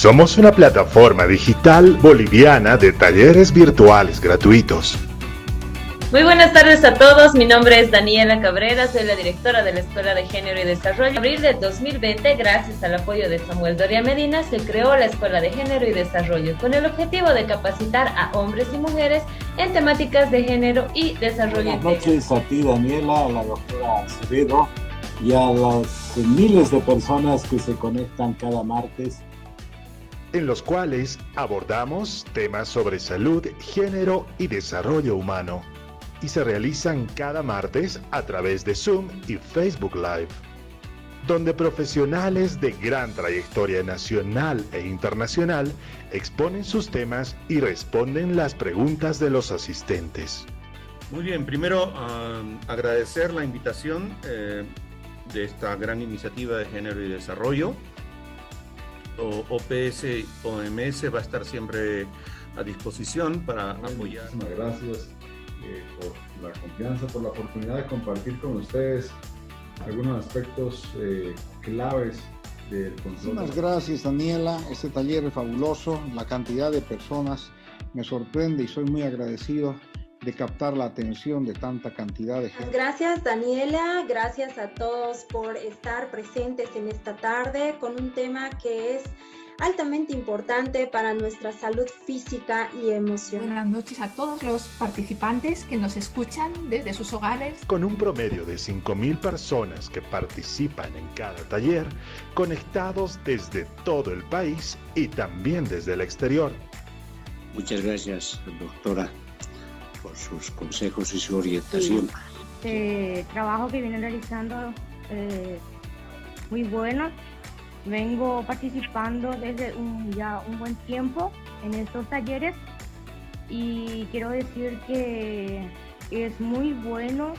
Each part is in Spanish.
Somos una plataforma digital boliviana de talleres virtuales gratuitos. Muy buenas tardes a todos, mi nombre es Daniela Cabrera, soy la directora de la Escuela de Género y Desarrollo. En abril de 2020, gracias al apoyo de Samuel Doria Medina, se creó la Escuela de Género y Desarrollo con el objetivo de capacitar a hombres y mujeres en temáticas de género y desarrollo. Buenas noches a ti, Daniela, a la doctora Acevedo y a las miles de personas que se conectan cada martes en los cuales abordamos temas sobre salud, género y desarrollo humano, y se realizan cada martes a través de Zoom y Facebook Live, donde profesionales de gran trayectoria nacional e internacional exponen sus temas y responden las preguntas de los asistentes. Muy bien, primero agradecer la invitación eh, de esta gran iniciativa de género y desarrollo OPS OMS va a estar siempre a disposición para apoyar. Muchísimas gracias eh, por la confianza, por la oportunidad de compartir con ustedes algunos aspectos eh, claves del control. Muchísimas gracias Daniela, este taller es fabuloso, la cantidad de personas me sorprende y soy muy agradecido de captar la atención de tanta cantidad de gente. Gracias Daniela, gracias a todos por estar presentes en esta tarde con un tema que es altamente importante para nuestra salud física y emocional. Buenas noches a todos los participantes que nos escuchan desde sus hogares. Con un promedio de 5.000 personas que participan en cada taller, conectados desde todo el país y también desde el exterior. Muchas gracias, doctora por sus consejos y su orientación. Este trabajo que vienen realizando eh, muy bueno. Vengo participando desde un, ya un buen tiempo en estos talleres y quiero decir que es muy bueno.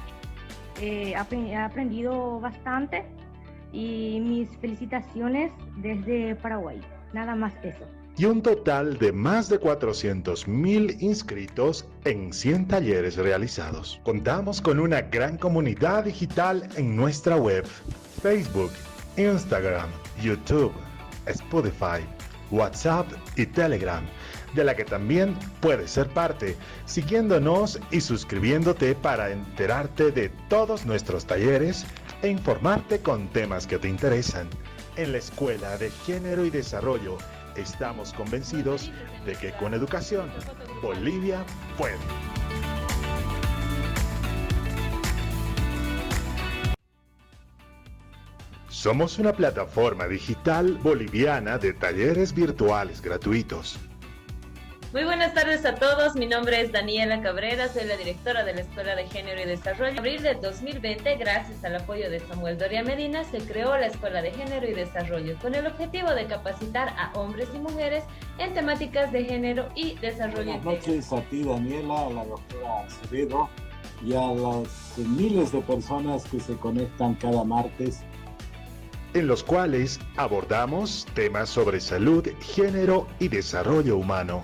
Eh, he aprendido bastante y mis felicitaciones desde Paraguay. Nada más eso y un total de más de 400.000 inscritos en 100 talleres realizados. Contamos con una gran comunidad digital en nuestra web, Facebook, Instagram, YouTube, Spotify, WhatsApp y Telegram, de la que también puedes ser parte, siguiéndonos y suscribiéndote para enterarte de todos nuestros talleres e informarte con temas que te interesan. En la Escuela de Género y Desarrollo Estamos convencidos de que con educación Bolivia puede. Somos una plataforma digital boliviana de talleres virtuales gratuitos muy buenas tardes a todos, mi nombre es Daniela Cabrera, soy la directora de la Escuela de Género y Desarrollo. En abril de 2020, gracias al apoyo de Samuel Doria Medina, se creó la Escuela de Género y Desarrollo con el objetivo de capacitar a hombres y mujeres en temáticas de género y desarrollo. Buenas noches a ti, Daniela, a la doctora Acevedo y a las miles de personas que se conectan cada martes en los cuales abordamos temas sobre salud, género y desarrollo humano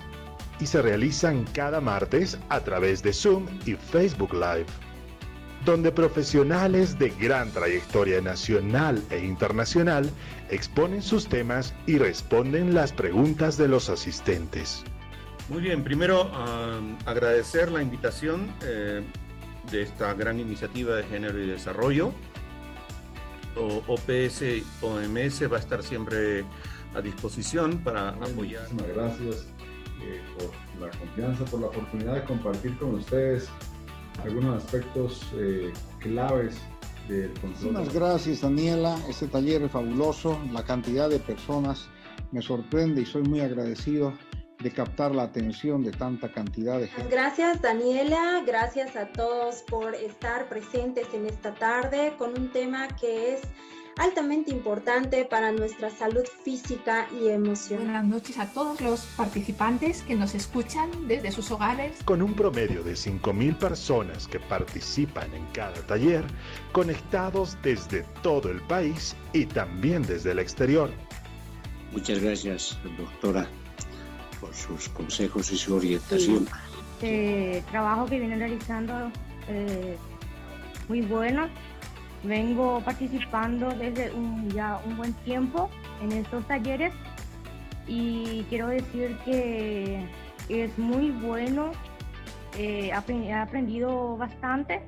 y se realizan cada martes a través de Zoom y Facebook Live, donde profesionales de gran trayectoria nacional e internacional exponen sus temas y responden las preguntas de los asistentes. Muy bien, primero agradecer la invitación eh, de esta gran iniciativa de género y desarrollo. OPS OMS va a estar siempre a disposición para apoyar. Muchísimas gracias eh, por la confianza, por la oportunidad de compartir con ustedes algunos aspectos eh, claves del control. Muchísimas gracias Daniela, este taller es fabuloso, la cantidad de personas me sorprende y soy muy agradecido de captar la atención de tanta cantidad de gente. Gracias Daniela, gracias a todos por estar presentes en esta tarde con un tema que es altamente importante para nuestra salud física y emocional. Buenas noches a todos los participantes que nos escuchan desde sus hogares. Con un promedio de 5.000 personas que participan en cada taller, conectados desde todo el país y también desde el exterior. Muchas gracias, doctora, por sus consejos y su orientación. Este trabajo que vienen realizando eh, muy bueno Vengo participando desde un, ya un buen tiempo en estos talleres y quiero decir que es muy bueno, eh, he aprendido bastante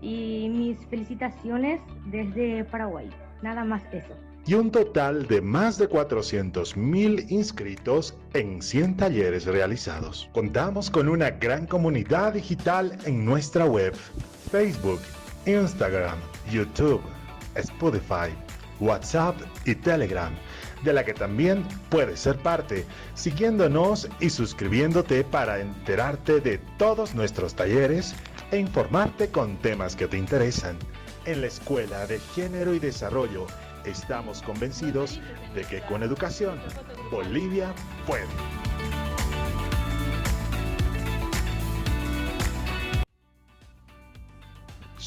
y mis felicitaciones desde Paraguay. Nada más eso. Y un total de más de 400.000 inscritos en 100 talleres realizados. Contamos con una gran comunidad digital en nuestra web, Facebook, Instagram, YouTube, Spotify, WhatsApp y Telegram de la que también puedes ser parte, siguiéndonos y suscribiéndote para enterarte de todos nuestros talleres e informarte con temas que te interesan. En la Escuela de Género y Desarrollo estamos convencidos de que con educación Bolivia puede.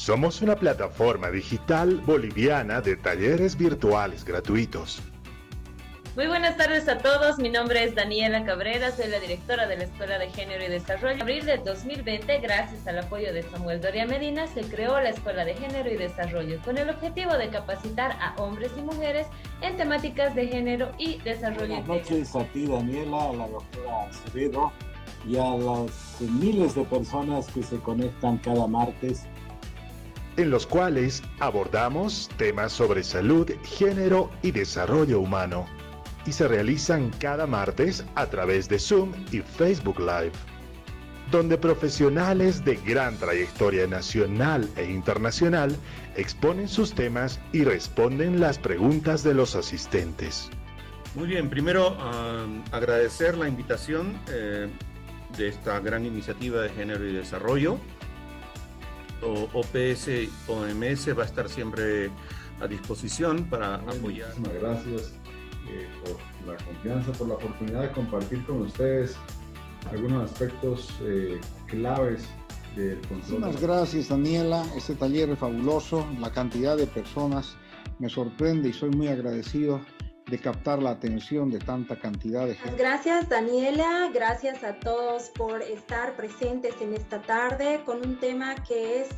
Somos una plataforma digital boliviana de talleres virtuales gratuitos muy buenas tardes a todos, mi nombre es Daniela Cabrera, soy la directora de la Escuela de Género y Desarrollo. En abril de 2020, gracias al apoyo de Samuel Doria Medina, se creó la Escuela de Género y Desarrollo con el objetivo de capacitar a hombres y mujeres en temáticas de género y desarrollo. Buenas noches a ti, Daniela, a la doctora Acevedo y a las miles de personas que se conectan cada martes en los cuales abordamos temas sobre salud, género y desarrollo humano y se realizan cada martes a través de Zoom y Facebook Live, donde profesionales de gran trayectoria nacional e internacional exponen sus temas y responden las preguntas de los asistentes. Muy bien, primero agradecer la invitación eh, de esta gran iniciativa de género y desarrollo. O, OPS OMS va a estar siempre a disposición para apoyar. Muchas gracias eh, por la confianza, por la oportunidad de compartir con ustedes algunos aspectos eh, claves del control. Muchas gracias Daniela, este taller es fabuloso, la cantidad de personas me sorprende y soy muy agradecido de captar la atención de tanta cantidad de gente. Gracias Daniela, gracias a todos por estar presentes en esta tarde con un tema que es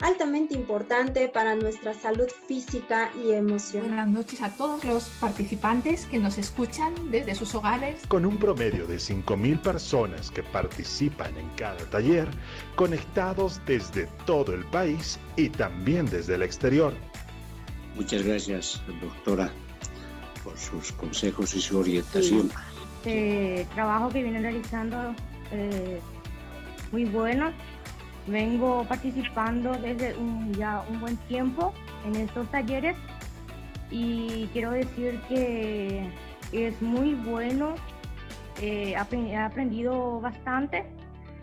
altamente importante para nuestra salud física y emocional. Buenas noches a todos los participantes que nos escuchan desde sus hogares. Con un promedio de 5.000 personas que participan en cada taller, conectados desde todo el país y también desde el exterior. Muchas gracias, doctora, por sus consejos y su orientación. Este trabajo que viene realizando eh, muy bueno Vengo participando desde ya un buen tiempo en estos talleres y quiero decir que es muy bueno, eh, he aprendido bastante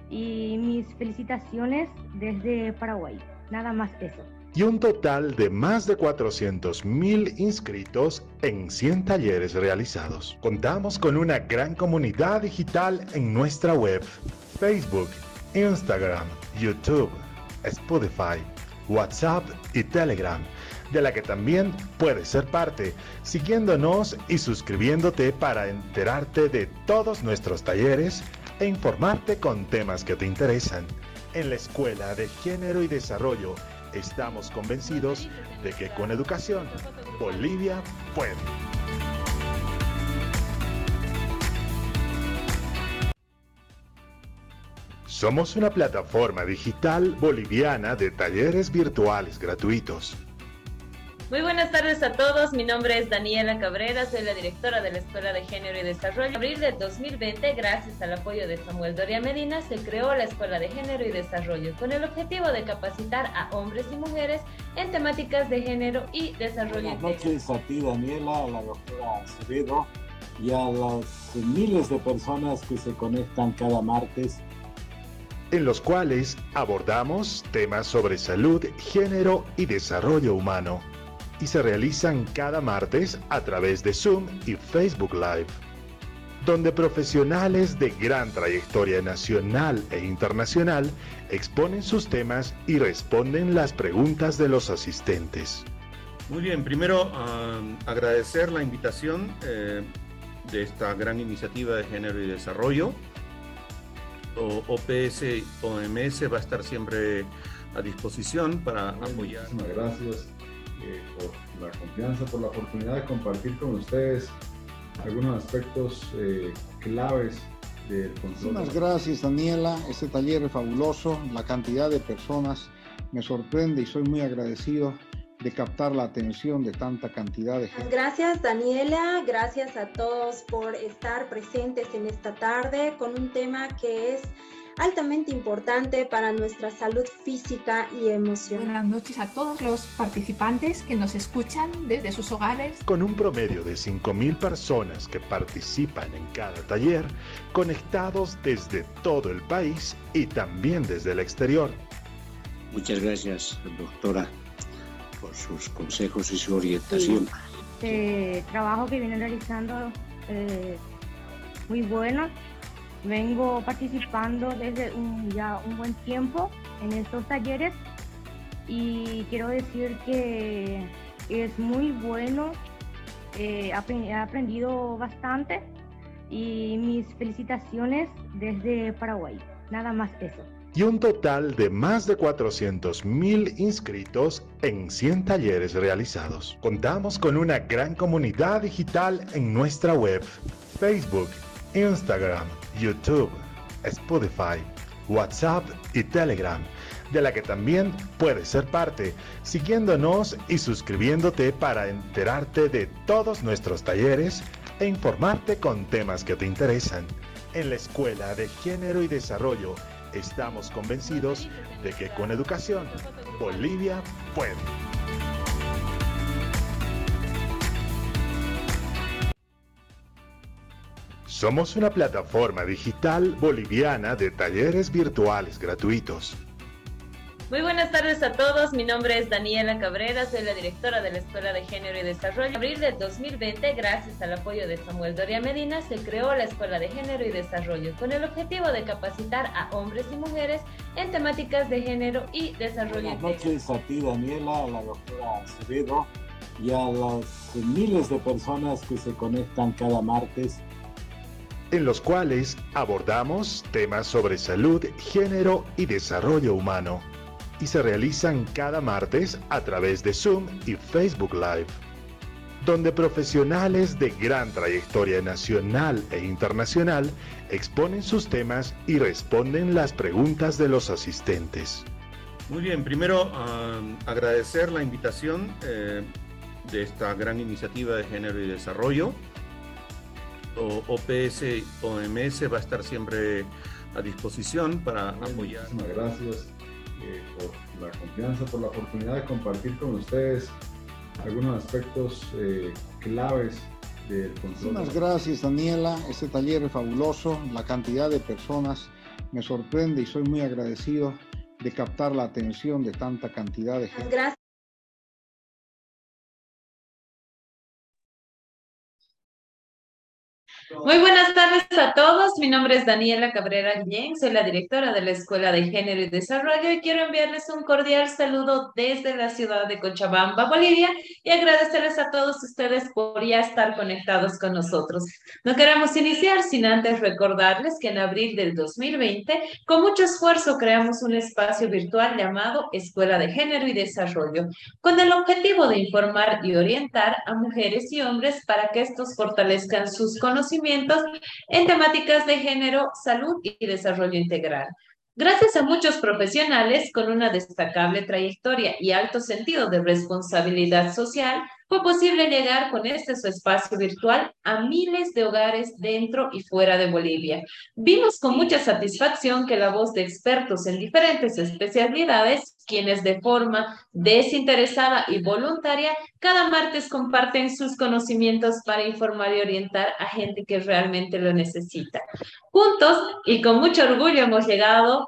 y mis felicitaciones desde Paraguay. Nada más eso. Y un total de más de 400.000 inscritos en 100 talleres realizados. Contamos con una gran comunidad digital en nuestra web, Facebook, Instagram, YouTube, Spotify, WhatsApp y Telegram, de la que también puedes ser parte, siguiéndonos y suscribiéndote para enterarte de todos nuestros talleres e informarte con temas que te interesan. En la Escuela de Género y Desarrollo estamos convencidos de que con educación Bolivia puede. Somos una plataforma digital boliviana de talleres virtuales gratuitos. Muy buenas tardes a todos, mi nombre es Daniela Cabrera, soy la directora de la Escuela de Género y Desarrollo. En abril de 2020, gracias al apoyo de Samuel Doria Medina, se creó la Escuela de Género y Desarrollo con el objetivo de capacitar a hombres y mujeres en temáticas de género y desarrollo. Buenas noches a ti, Daniela, a la doctora Acevedo y a las miles de personas que se conectan cada martes en los cuales abordamos temas sobre salud, género y desarrollo humano, y se realizan cada martes a través de Zoom y Facebook Live, donde profesionales de gran trayectoria nacional e internacional exponen sus temas y responden las preguntas de los asistentes. Muy bien, primero agradecer la invitación eh, de esta gran iniciativa de género y desarrollo o OPS OMS va a estar siempre a disposición para apoyar. Muchas gracias eh, por la confianza, por la oportunidad de compartir con ustedes algunos aspectos eh, claves del control. Muchas gracias, Daniela. Este taller es fabuloso. La cantidad de personas me sorprende y soy muy agradecido de captar la atención de tanta cantidad de gente. Gracias Daniela, gracias a todos por estar presentes en esta tarde con un tema que es altamente importante para nuestra salud física y emocional. Buenas noches a todos los participantes que nos escuchan desde sus hogares. Con un promedio de 5.000 personas que participan en cada taller, conectados desde todo el país y también desde el exterior. Muchas gracias, doctora, por sus consejos y su orientación. Este trabajo que viene realizando eh, muy bueno. Vengo participando desde un, ya un buen tiempo en estos talleres y quiero decir que es muy bueno. Eh, he aprendido bastante y mis felicitaciones desde Paraguay. Nada más eso y un total de más de 400.000 inscritos en 100 talleres realizados. Contamos con una gran comunidad digital en nuestra web, Facebook, Instagram, YouTube, Spotify, WhatsApp y Telegram, de la que también puedes ser parte, siguiéndonos y suscribiéndote para enterarte de todos nuestros talleres e informarte con temas que te interesan. En la Escuela de Género y Desarrollo, Estamos convencidos de que con educación Bolivia puede. Somos una plataforma digital boliviana de talleres virtuales gratuitos muy buenas tardes a todos, mi nombre es Daniela Cabrera, soy la directora de la Escuela de Género y Desarrollo. En abril de 2020, gracias al apoyo de Samuel Doria Medina, se creó la Escuela de Género y Desarrollo con el objetivo de capacitar a hombres y mujeres en temáticas de género y desarrollo. Buenas noches a ti, Daniela, a la doctora Acevedo y a las miles de personas que se conectan cada martes en los cuales abordamos temas sobre salud, género y desarrollo humano y se realizan cada martes a través de Zoom y Facebook Live, donde profesionales de gran trayectoria nacional e internacional exponen sus temas y responden las preguntas de los asistentes. Muy bien, primero agradecer la invitación eh, de esta gran iniciativa de género y desarrollo. O, OPS OMS va a estar siempre a disposición para apoyar. Muchas gracias eh, por la confianza, por la oportunidad de compartir con ustedes algunos aspectos eh, claves del control. Muchas gracias Daniela, este taller es fabuloso, la cantidad de personas me sorprende y soy muy agradecido de captar la atención de tanta cantidad de gente. Gracias. Muy buenas tardes a todos. Mi nombre es Daniela Cabrera Guillén, soy la directora de la Escuela de Género y Desarrollo y quiero enviarles un cordial saludo desde la ciudad de Cochabamba, Bolivia, y agradecerles a todos ustedes por ya estar conectados con nosotros. No queremos iniciar sin antes recordarles que en abril del 2020, con mucho esfuerzo, creamos un espacio virtual llamado Escuela de Género y Desarrollo, con el objetivo de informar y orientar a mujeres y hombres para que estos fortalezcan sus conocimientos en temáticas de género, salud y desarrollo integral. Gracias a muchos profesionales con una destacable trayectoria y alto sentido de responsabilidad social, fue posible llegar con este su espacio virtual a miles de hogares dentro y fuera de Bolivia. Vimos con mucha satisfacción que la voz de expertos en diferentes especialidades, quienes de forma desinteresada y voluntaria cada martes comparten sus conocimientos para informar y orientar a gente que realmente lo necesita. Juntos y con mucho orgullo hemos llegado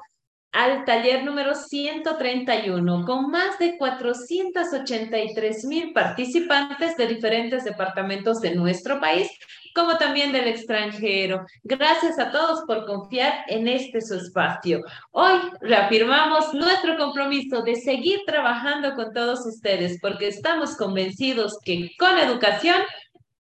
al taller número 131 con más de 483 mil participantes de diferentes departamentos de nuestro país, como también del extranjero. Gracias a todos por confiar en este su espacio. Hoy reafirmamos nuestro compromiso de seguir trabajando con todos ustedes porque estamos convencidos que con educación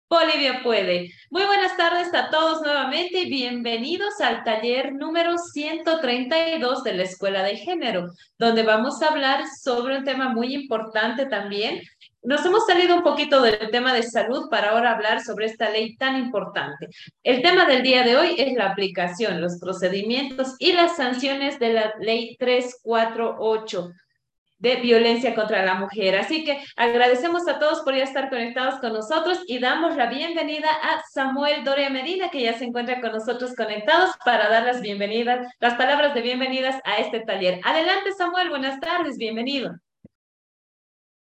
Bolivia puede. Muy buenas tardes a todos nuevamente y bienvenidos al taller número 132 de la Escuela de Género, donde vamos a hablar sobre un tema muy importante también, nos hemos salido un poquito del tema de salud para ahora hablar sobre esta ley tan importante. El tema del día de hoy es la aplicación, los procedimientos y las sanciones de la ley 348 violencia contra la mujer. Así que agradecemos a todos por ya estar conectados con nosotros y damos la bienvenida a Samuel Doria Medina, que ya se encuentra con nosotros conectados para dar las bienvenidas, las palabras de bienvenidas a este taller. Adelante, Samuel, buenas tardes, bienvenido.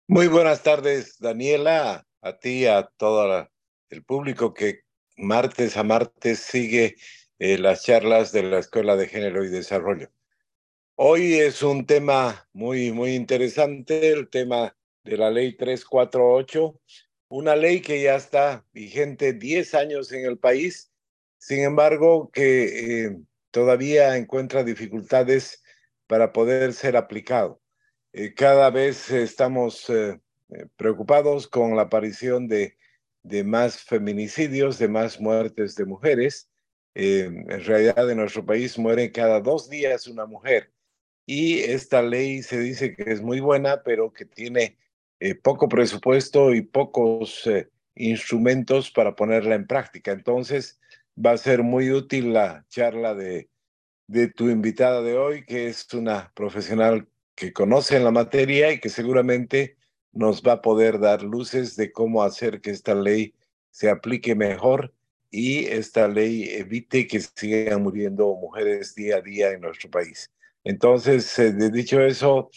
Muy buenas tardes, Daniela, a ti, a todo el público que martes a martes sigue eh, las charlas de la Escuela de Género y Desarrollo. Hoy es un tema muy, muy interesante, el tema de la ley 348, una ley que ya está vigente 10 años en el país, sin embargo, que eh, todavía encuentra dificultades para poder ser aplicado. Eh, cada vez estamos eh, preocupados con la aparición de, de, más feminicidios, de más muertes de mujeres. en realidad en nuestro país mueren cada dos días una mujer y esta ley se dice que es muy buena, pero que tiene eh, poco presupuesto y pocos eh, instrumentos para ponerla en práctica. Entonces, va a ser muy útil la charla de, de tu invitada de hoy, que es una profesional que conoce la materia y que seguramente nos va a poder dar luces de cómo hacer que esta ley se aplique mejor y esta ley evite que sigan muriendo mujeres día a día en nuestro país. Entonces, eh, dicho eso,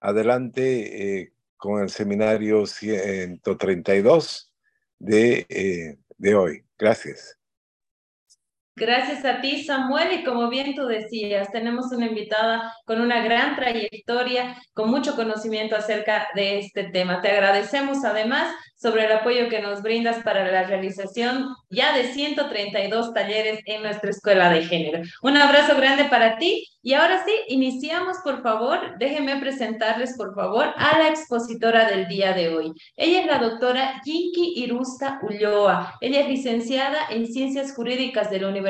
adelante eh, con el seminario 132 de, eh, de hoy. Gracias. Gracias a ti, Samuel. Y como bien tú decías, tenemos una invitada con una gran trayectoria, con mucho conocimiento acerca de este tema. Te agradecemos además sobre el apoyo que nos brindas para la realización ya de 132 talleres en nuestra escuela de género. Un abrazo grande para ti y ahora sí, iniciamos por favor. Déjenme presentarles por favor a la expositora del día de hoy. Ella es la doctora Jinky Irusta Ulloa. Ella es licenciada en Ciencias Jurídicas de la Universidad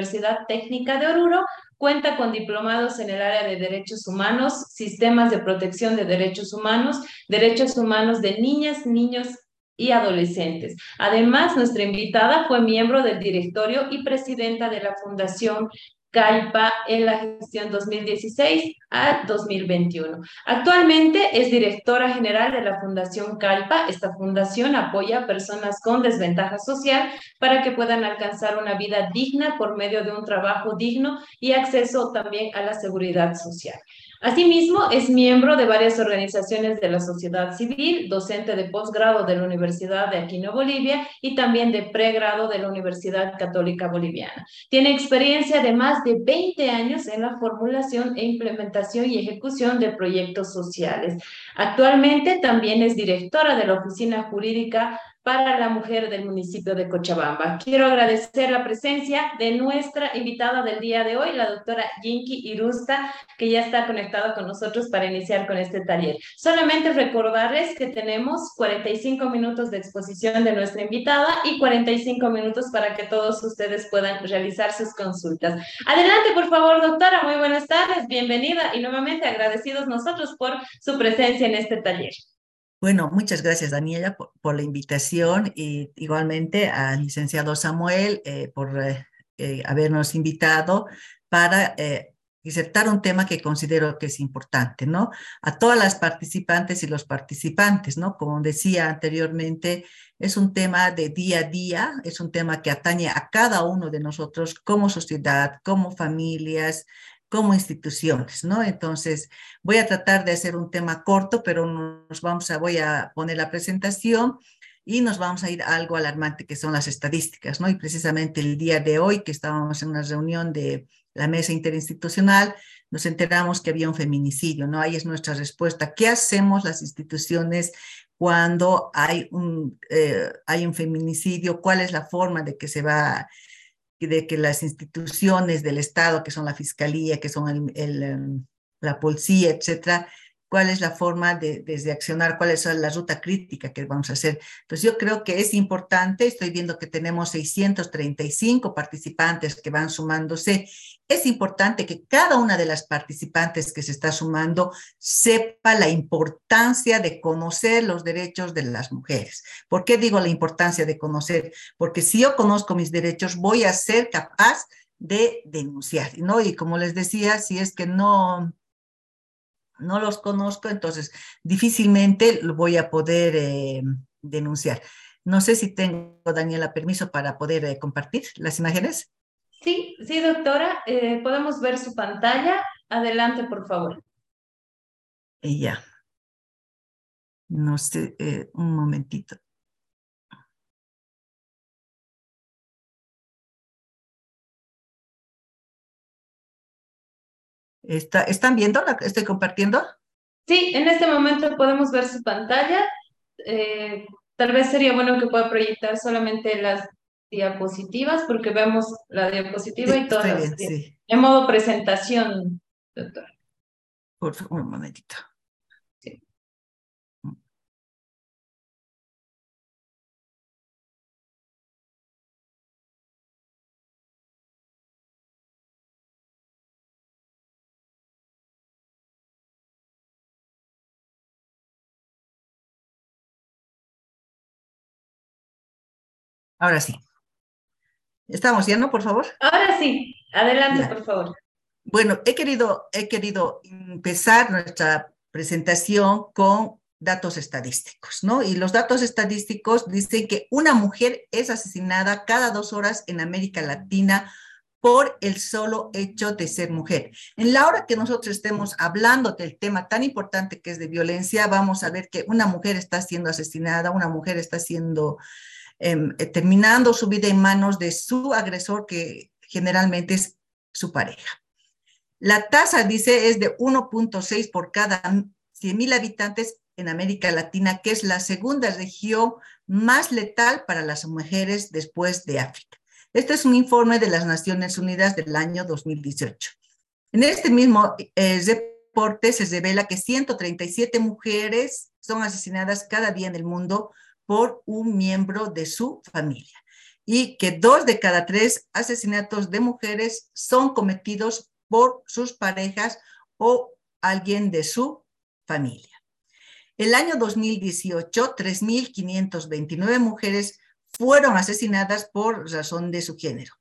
Técnica de Oruro, Cuenta con diplomados en el área de derechos humanos, sistemas de protección de derechos humanos, derechos humanos de niñas, niños y adolescentes. Además, nuestra invitada fue miembro del directorio y presidenta de la Fundación CAIPA en la gestión 2016 a 2021. Actualmente es directora general de la Fundación CAIPA. Esta fundación apoya a personas con desventaja social para que puedan alcanzar una vida digna por medio de un trabajo digno y acceso también a la seguridad social. Asimismo, es miembro de varias organizaciones de la sociedad civil, docente de posgrado de la Universidad de Aquino, Bolivia, y también de pregrado de la Universidad Católica Boliviana. Tiene experiencia de más de 20 años en la formulación e implementación y ejecución de proyectos sociales. Actualmente también es directora de la Oficina Jurídica para la mujer del municipio de Cochabamba. Quiero agradecer la presencia de nuestra invitada del día de hoy, la doctora Jinky Irusta, que ya está conectada con nosotros para iniciar con este taller. Solamente recordarles que tenemos 45 minutos de exposición de nuestra invitada y 45 minutos para que todos ustedes puedan realizar sus consultas. Adelante, por favor, doctora. Muy buenas tardes. Bienvenida y nuevamente agradecidos nosotros por su presencia en este taller. Bueno, muchas gracias Daniela por, la invitación y igualmente al licenciado Samuel eh, por eh, eh, habernos invitado para disertar un tema que considero que es importante, ¿no? A todas las participantes y los participantes, ¿no? Como decía anteriormente, es un tema de día a día, es un tema que atañe a cada uno de nosotros como sociedad, como familias, como instituciones, ¿no? Entonces, voy a tratar de hacer un tema corto, pero nos vamos a, voy a poner la presentación y nos vamos a ir algo alarmante que son las estadísticas, ¿no? Y precisamente el día de hoy que estábamos en una reunión de la mesa interinstitucional, nos enteramos que había un feminicidio, ¿no? Ahí es nuestra respuesta. ¿Qué hacemos las instituciones cuando hay un, eh, hay un feminicidio? ¿Cuál es la forma de que se va de que las instituciones del Estado, que son la Fiscalía, que son el, em, la policía, etcétera, cuál es la forma de, de, accionar, cuál es la ruta crítica que vamos a hacer. Entonces yo creo que es importante, estoy viendo que tenemos 635 participantes que van sumándose. Es importante que cada una de las participantes que se está sumando sepa la importancia de conocer los derechos de las mujeres. ¿Por qué digo la importancia de conocer? Porque si yo conozco mis derechos, voy a ser capaz de denunciar, ¿no? Y como les decía, si es que no no los conozco, entonces difícilmente lo voy a poder eh, denunciar. No sé si tengo, Daniela, permiso para poder eh, compartir las imágenes. Sí, sí, doctora. Eh, podemos ver su pantalla. Adelante, por favor. Ya. No sé, un momentito. Está, ¿Están viendo la que estoy compartiendo? Sí, en este momento podemos ver su pantalla. Eh, tal vez sería bueno que pueda proyectar solamente las diapositivas porque vemos la diapositiva y todas. En modo presentación, doctor. Por favor, un momentito. Ahora sí. ¿Estamos ya, no, por favor? Ahora sí. Adelante, por favor. Bueno, he querido, he querido empezar nuestra presentación con datos estadísticos, ¿no? Y los datos estadísticos dicen que una mujer es asesinada cada dos horas en América Latina por el solo hecho de ser mujer. En la hora que nosotros estemos hablando del tema tan importante que es de violencia, vamos a ver que una mujer está siendo asesinada, una mujer está siendo eh, terminando su vida en manos de su agresor, que generalmente es su pareja. La tasa, dice, es de 1.6 por cada 100.000 habitantes en América Latina, que es la segunda región más letal para las mujeres después de África. Este es un informe de las Naciones Unidas del año 2018. En este mismo eh, reporte se revela que 137 mujeres son asesinadas cada día en el mundo por un miembro de su familia y que dos de cada tres asesinatos de mujeres son cometidos por sus parejas o alguien de su familia. El año 2018, 3.529 mujeres fueron asesinadas por razón de su género.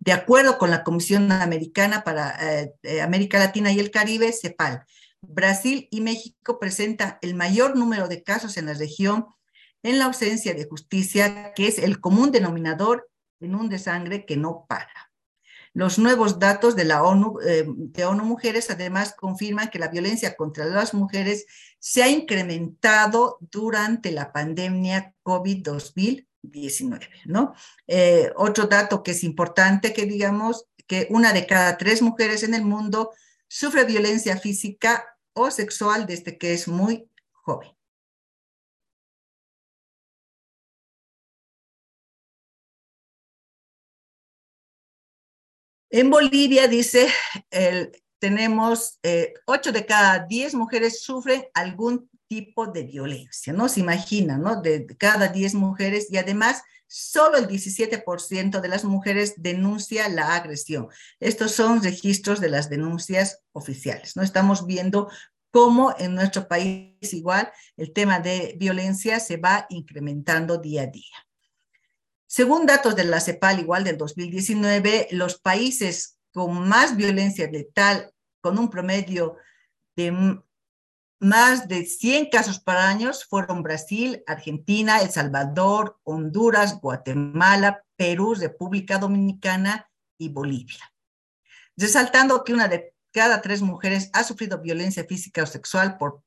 De acuerdo con la Comisión Americana para eh, eh, América Latina y el Caribe, CEPAL, Brasil y México presentan el mayor número de casos en la región en la ausencia de justicia, que es el común denominador en un desangre que no para. Los nuevos datos de la ONU, eh, de Mujeres además confirman que la violencia contra las mujeres se ha incrementado durante la pandemia COVID-2019, ¿no? Eh, otro dato que es importante que digamos que una de cada tres mujeres en el mundo sufre violencia física o sexual desde que es muy joven. En Bolivia, dice, tenemos eh, 8 de cada 10 mujeres sufren algún tipo de violencia, ¿no? Se imagina, ¿no? De, cada 10 mujeres y además solo el 17% de las mujeres denuncia la agresión. Estos son registros de las denuncias oficiales, ¿no? Estamos viendo cómo en nuestro país igual el tema de violencia se va incrementando día a día. Según datos de la CEPAL, igual del 2019, los países con más violencia letal, con un promedio de más de 100 casos por año, fueron Brasil, Argentina, El Salvador, Honduras, Guatemala, Perú, República Dominicana y Bolivia. Resaltando que una de cada tres mujeres ha sufrido violencia física o sexual por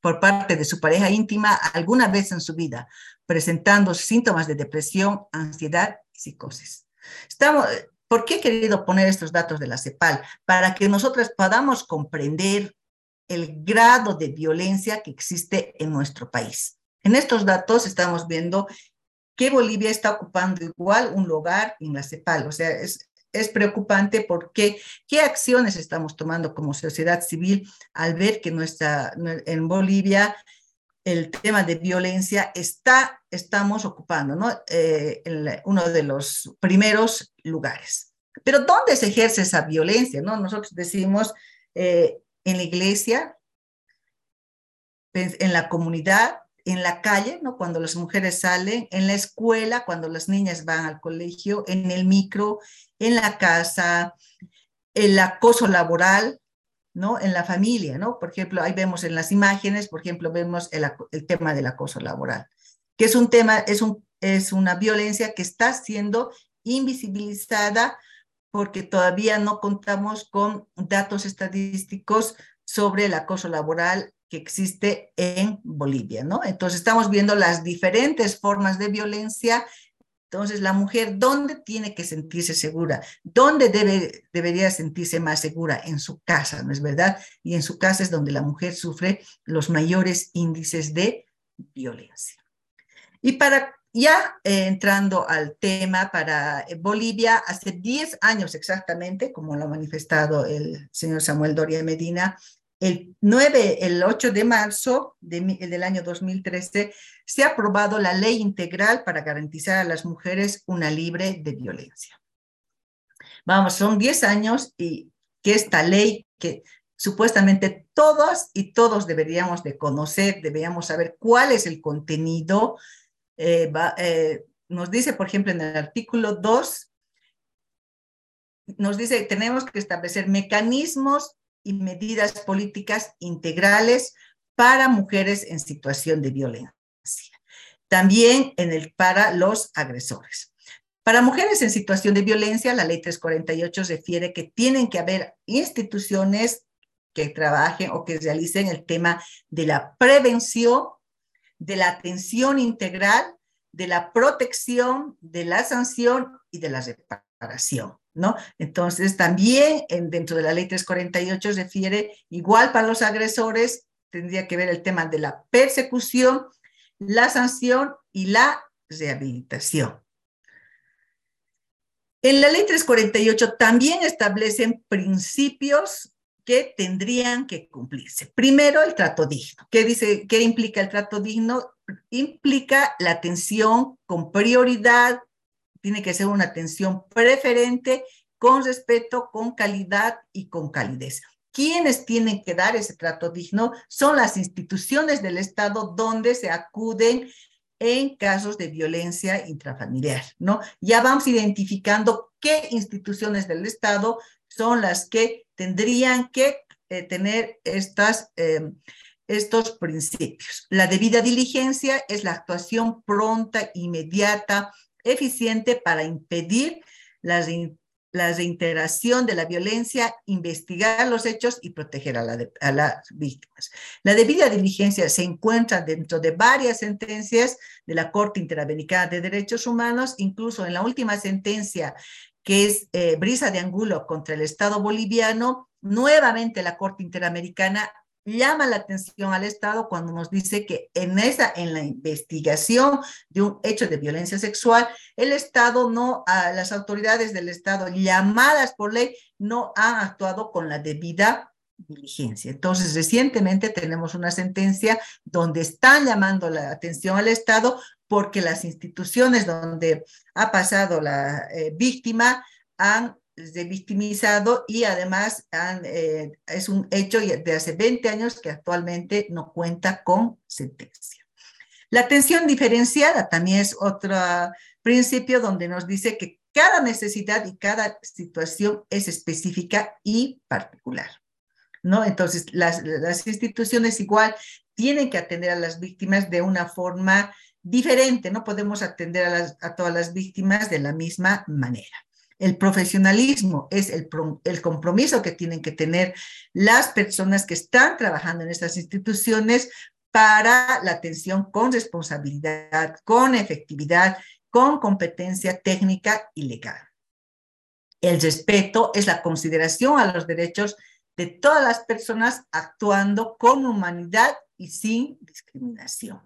por parte de su pareja íntima alguna vez en su vida, presentando síntomas de depresión, ansiedad y psicosis. Estamos, ¿Por qué he querido poner estos datos de la CEPAL? Para que nosotros podamos comprender el grado de violencia que existe en nuestro país. En estos datos estamos viendo que Bolivia está ocupando igual un lugar en la CEPAL, o sea, es, es preocupante porque qué acciones estamos tomando como sociedad civil al ver que nuestra, en Bolivia el tema de violencia está, estamos ocupando, ¿no? Eh, uno de los primeros lugares. Pero ¿dónde se ejerce esa violencia? ¿no? Nosotros decimos eh, en la iglesia, en la comunidad, en la calle, ¿no? Cuando las mujeres salen, en la escuela, cuando las niñas van al colegio, en el micro, en la casa, el acoso laboral, ¿no? En la familia, ¿no? Por ejemplo, ahí vemos en las imágenes, por ejemplo, vemos el, tema del acoso laboral, que es un tema, es, un, es una violencia que está siendo invisibilizada porque todavía no contamos con datos estadísticos sobre el acoso laboral que existe en Bolivia, ¿no? Entonces estamos viendo las diferentes formas de violencia. Entonces, la mujer, ¿dónde tiene que sentirse segura? ¿Dónde debe, debería sentirse más segura? En su casa, ¿no es verdad? Y en su casa es donde la mujer sufre los mayores índices de violencia. Y para ya eh, entrando al tema para Bolivia, hace 10 años exactamente, como lo ha manifestado el señor Samuel Doria Medina, el 9, el 8 de marzo del año 2013 se ha aprobado la ley integral para garantizar a las mujeres una libre de violencia. Vamos, son 10 años y que esta ley que supuestamente todas y todos deberíamos de conocer, deberíamos saber cuál es el contenido. Eh, eh, nos dice, por ejemplo, en el artículo 2, nos dice, tenemos que establecer mecanismos y medidas políticas integrales para mujeres en situación de violencia. También en el, para los agresores. Para mujeres en situación de violencia, la ley 348 refiere que tienen que haber instituciones que trabajen o que realicen el tema de la prevención, de la atención integral, de la protección, de la sanción y de la reparación. ¿No? Entonces, también dentro de la ley 348 refiere, igual para los agresores, tendría que ver el tema de la persecución, la sanción y la rehabilitación. En la ley 348 también establecen principios que tendrían que cumplirse. Primero, el trato digno. ¿Qué dice? ¿Qué implica el trato digno? Implica la atención con prioridad tiene que ser una atención preferente, con respeto, con calidad y con calidez. Quienes tienen que dar ese trato digno son las instituciones del Estado donde se acuden en casos de violencia intrafamiliar, ¿no? Ya vamos identificando qué instituciones del Estado son las que tendrían que eh, tener estas, em, estos principios. La debida diligencia es la actuación pronta, inmediata, eficiente para impedir la, reintegración de la violencia, investigar los hechos y proteger a, a, las víctimas. La debida diligencia se encuentra dentro de varias sentencias de la Corte Interamericana de Derechos Humanos, incluso en la última sentencia que es eh, Brisa de Angulo contra el Estado boliviano, nuevamente la Corte Interamericana llama la atención al Estado cuando nos dice que en esa, en la investigación de un hecho de violencia sexual, el Estado no, a las autoridades del Estado llamadas por ley no han actuado con la debida diligencia. Entonces, recientemente tenemos una sentencia donde están llamando la atención al Estado porque las instituciones donde ha pasado la eh, víctima han de victimizado y además eh, es un hecho de hace 20 años que actualmente no cuenta con sentencia. La atención diferenciada también es otro principio donde nos dice que cada necesidad y cada situación es específica y particular. ¿no? Entonces, las, las instituciones igual tienen que atender a las víctimas de una forma diferente, no podemos atender a todas las víctimas de la misma manera. El profesionalismo es el, compromiso que tienen que tener las personas que están trabajando en estas instituciones para la atención con responsabilidad, con efectividad, con competencia técnica y legal. El respeto es la consideración a los derechos de todas las personas actuando con humanidad y sin discriminación.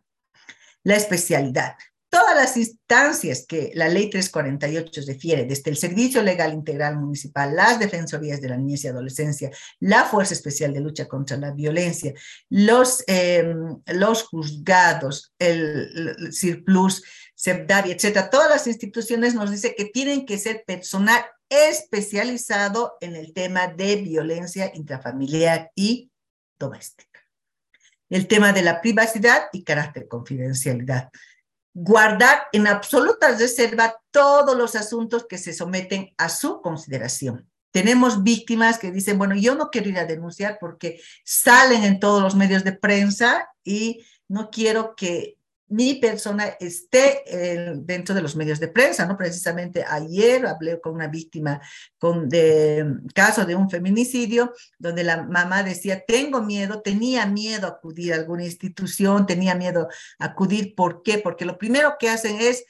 La especialidad. Todas las instancias que la ley 348 refiere, desde el Servicio Legal Integral Municipal, las Defensorías de la Niñez y Adolescencia, la Fuerza Especial de Lucha contra la Violencia, los, em, los juzgados, el, el CIRPLUS, CEPDAVI, etcétera, todas las instituciones nos dicen que tienen que ser personal especializado en el tema de violencia intrafamiliar y doméstica. El tema de la privacidad y carácter confidencialidad guardar en absoluta reserva todos los asuntos que se someten a su consideración. Tenemos víctimas que dicen, bueno, yo no quiero ir a denunciar porque salen en todos los medios de prensa y no quiero que mi persona esté eh, dentro de los medios de prensa, ¿no? Precisamente ayer hablé con una víctima con de caso de un feminicidio, donde la mamá decía, tengo miedo, tenía miedo a acudir a alguna institución, tenía miedo a acudir, ¿por qué? Porque lo primero que hacen es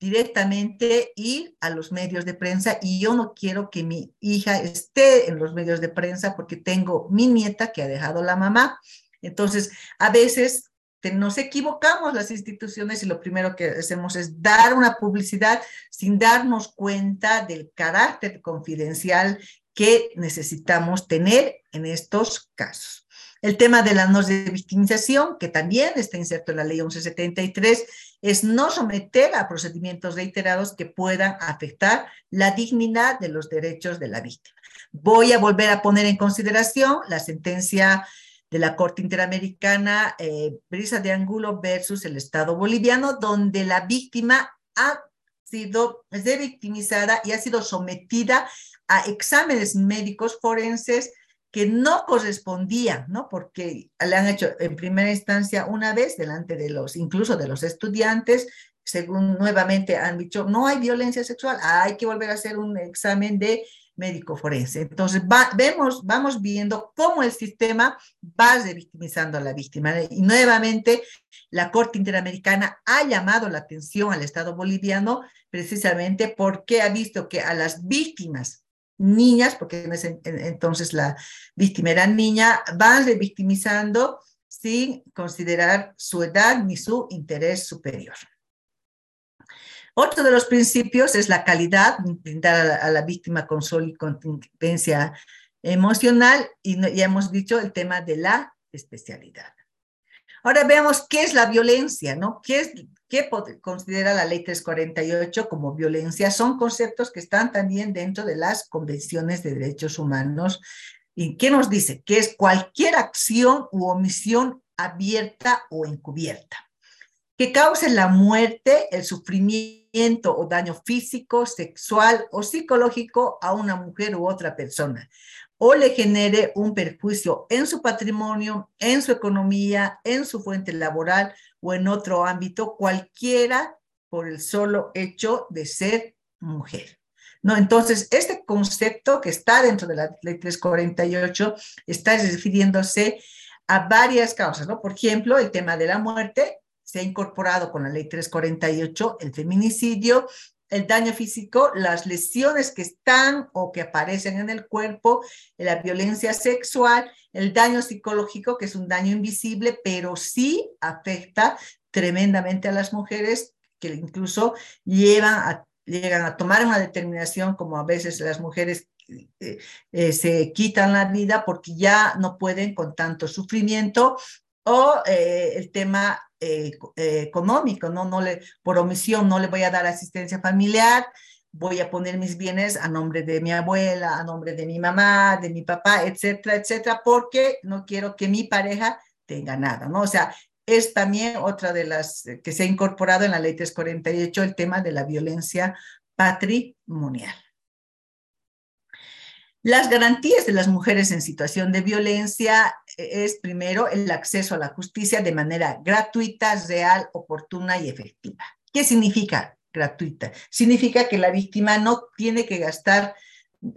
directamente ir a los medios de prensa y yo no quiero que mi hija esté en los medios de prensa porque tengo mi nieta que ha dejado la mamá. Entonces, a veces nos equivocamos las instituciones y lo primero que hacemos es dar una publicidad sin darnos cuenta del carácter confidencial que necesitamos tener en estos casos. El tema de la no victimización, que también está inserto en la ley 1173, es no someter a procedimientos reiterados que puedan afectar la dignidad de los derechos de la víctima. Voy a volver a poner en consideración la sentencia de la Corte Interamericana, eh, Brisa de Angulo versus el Estado boliviano, donde la víctima ha sido victimizada y ha sido sometida a exámenes médicos forenses que no correspondían, ¿no? Porque le han hecho en primera instancia una vez delante de los, incluso de los estudiantes, según nuevamente han dicho, no hay violencia sexual, hay que volver a hacer un examen de médico forense. Entonces, vemos, vamos viendo cómo el sistema va revictimizando a la víctima. Y nuevamente, la Corte Interamericana ha llamado la atención al Estado boliviano precisamente porque ha visto que a las víctimas niñas, porque entonces la víctima era niña, van revictimizando sin considerar su edad ni su interés superior. Otro de los principios es la calidad, brindar a la, víctima con y contingencia emocional y ya hemos dicho el tema de la especialidad. Ahora veamos qué es la violencia, ¿no? ¿Qué, es, qué considera la ley 348 como violencia? Son conceptos que están también dentro de las convenciones de derechos humanos. ¿Y qué nos dice? Que es cualquier acción u omisión abierta o encubierta que cause la muerte, el sufrimiento o daño físico, sexual o psicológico a una mujer u otra persona, o le genere un perjuicio en su patrimonio, en su economía, en su fuente laboral o en otro ámbito, cualquiera por el solo hecho de ser mujer. ¿No? Entonces, este concepto que está dentro de la ley 348 está refiriéndose a varias causas, ¿no? Por ejemplo, el tema de la muerte se ha incorporado con la ley 348 el feminicidio, el daño físico, las lesiones que están o que aparecen en el cuerpo, la violencia sexual, el daño psicológico, que es un daño invisible, pero sí afecta tremendamente a las mujeres, que incluso llevan llegan a tomar una determinación, como a veces las mujeres eh, eh, se quitan la vida porque ya no pueden con tanto sufrimiento, o eh, el tema eh, eh, económico, ¿no? no le, por omisión no le voy a dar asistencia familiar, voy a poner mis bienes a nombre de mi abuela, a nombre de mi mamá, de mi papá, etcétera, etcétera, porque no quiero que mi pareja tenga nada, ¿no? O sea, es también otra de las que se ha incorporado en la ley 348 el tema de la violencia patrimonial. Las garantías de las mujeres en situación de violencia eh, es primero el acceso a la justicia de manera gratuita, real, oportuna y efectiva. ¿Qué significa gratuita? Significa que la víctima no tiene que gastar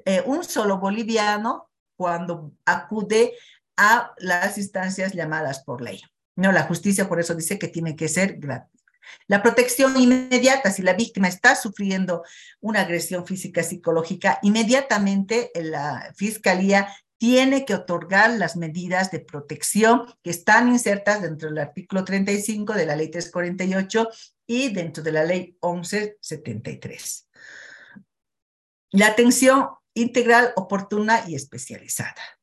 eh, un solo boliviano cuando acude a las instancias llamadas por ley. No, la justicia por eso dice que tiene que ser gratuita. La protección inmediata, si la víctima está sufriendo una agresión física psicológica, inmediatamente la fiscalía tiene que otorgar las medidas de protección que están insertas dentro del artículo 35 de la ley 348 y dentro de la ley 1173. La atención integral, oportuna y especializada.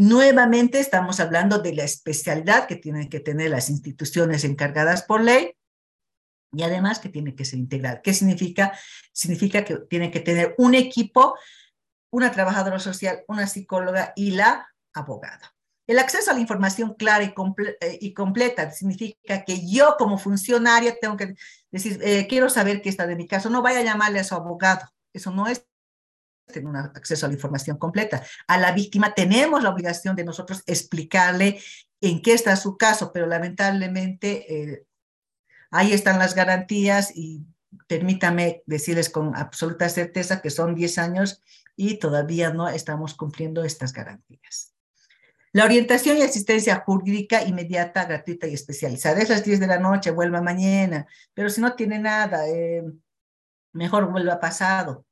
Nuevamente estamos hablando de la especialidad que tienen que tener las instituciones encargadas por ley y además que tiene que ser integral. ¿Qué significa? Significa que tiene que tener un equipo, una trabajadora social, una psicóloga y la abogada. El acceso a la información clara y, eh, completa significa que yo como funcionaria tengo que decir, eh, quiero saber qué está de mi caso, no vaya a llamarle a su abogado, eso no es tener un acceso a la información completa. A la víctima tenemos la obligación de nosotros explicarle en qué está su caso, pero lamentablemente eh, ahí están las garantías y permítame decirles con absoluta certeza que son 10 años y todavía no estamos cumpliendo estas garantías. La orientación y asistencia jurídica inmediata, gratuita y especializada. Es las 10 de la noche, vuelva mañana, pero si no tiene nada, eh, mejor vuelva pasado.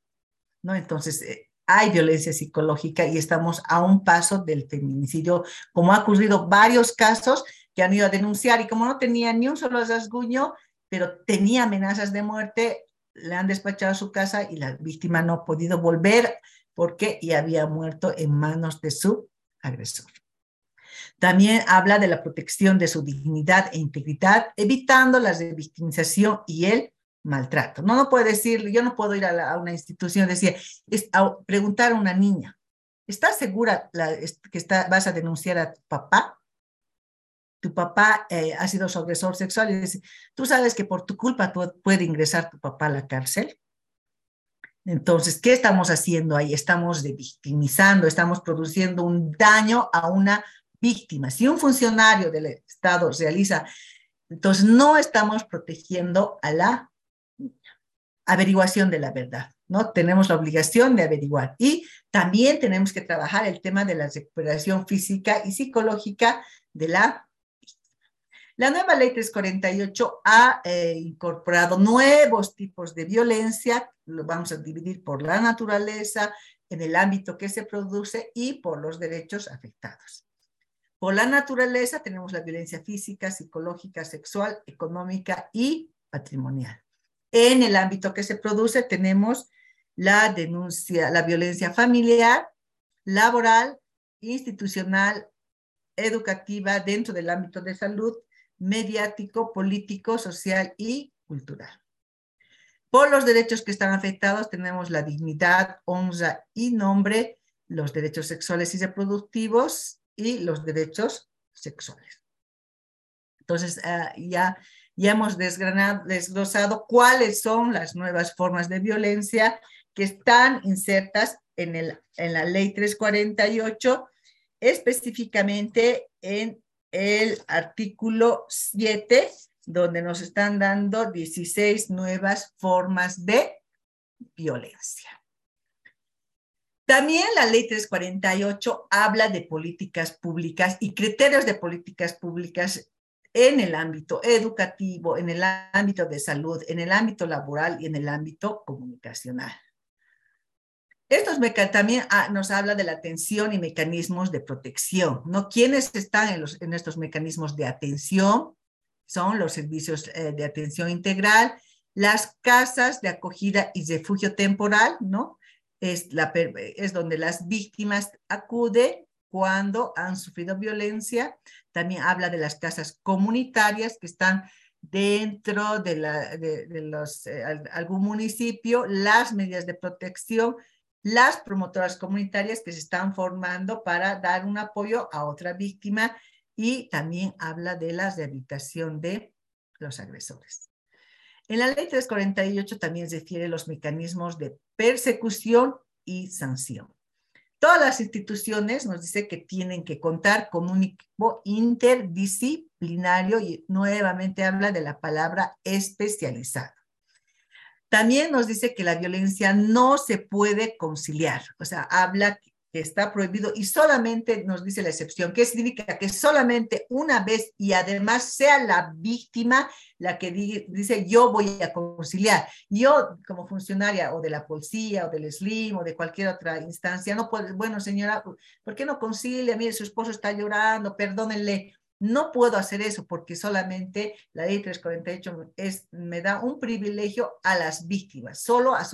¿No? Entonces, eh, hay violencia psicológica y estamos a un paso del feminicidio, como ha ocurrido varios casos que han ido a denunciar y como no tenía ni un solo rasguño, pero tenía amenazas de muerte, le han despachado a su casa y la víctima no ha podido volver porque ya había muerto en manos de su agresor. También habla de la protección de su dignidad e integridad, evitando la victimización y el maltrato. No, no puede decir, yo no puedo ir a, una institución y decir, es, preguntar a una niña, ¿estás segura que está, vas a denunciar a tu papá? Tu papá eh, ha sido su agresor sexual y dice, tú sabes que por tu culpa puede ingresar tu papá a la cárcel. Entonces, ¿qué estamos haciendo ahí? Estamos victimizando, estamos produciendo un daño a una víctima. Si un funcionario del Estado realiza, entonces no estamos protegiendo a la averiguación de la verdad, ¿no? Tenemos la obligación de averiguar y también tenemos que trabajar el tema de la recuperación física y psicológica de la la nueva ley 348 ha eh, incorporado nuevos tipos de violencia, lo vamos a dividir por la naturaleza, en el ámbito que se produce y por los derechos afectados. Por la naturaleza tenemos la violencia física, psicológica, sexual, económica y patrimonial. En el ámbito que se produce tenemos la denuncia, la violencia familiar, laboral, institucional, educativa dentro del ámbito de salud, mediático, político, social y cultural. Por los derechos que están afectados tenemos la dignidad, honra y nombre, los derechos sexuales y reproductivos, y los derechos sexuales. Entonces, ah, ya, ya hemos desgranado, desglosado cuáles son las nuevas formas de violencia que están insertas en, el, en la ley 348, específicamente en el artículo 7, donde nos están dando 16 nuevas formas de violencia. También la ley 348 habla de políticas públicas y criterios de políticas públicas en el ámbito educativo, en el ámbito de salud, en el ámbito laboral y en el ámbito comunicacional. Estos también ah, nos habla de la atención y mecanismos de protección, ¿no? ¿Quiénes están en estos mecanismos de atención? Son los servicios eh, de atención integral, las casas de acogida y refugio temporal, ¿no? es, la, es donde las víctimas acuden cuando han sufrido violencia. También habla de las casas comunitarias que están dentro de, los, eh, algún municipio, las medidas de protección, las promotoras comunitarias que se están formando para dar un apoyo a otra víctima y también habla de la rehabilitación de los agresores. En la ley 348 también se refiere los mecanismos de persecución y sanción. Todas las instituciones nos dice que tienen que contar con un equipo interdisciplinario y nuevamente habla de la palabra especializado. También nos dice que la violencia no se puede conciliar, o sea, habla está prohibido y solamente nos dice la excepción, que significa que solamente una vez y además sea la víctima la que dice yo voy a conciliar. Yo como funcionaria o de la policía o del SLIM o de cualquier otra instancia no puedo, bueno señora, ¿por qué no concilia? Mire, su esposo está llorando, perdónenle. No puedo hacer eso porque solamente la ley 348 es, me da un privilegio a las víctimas, solo a,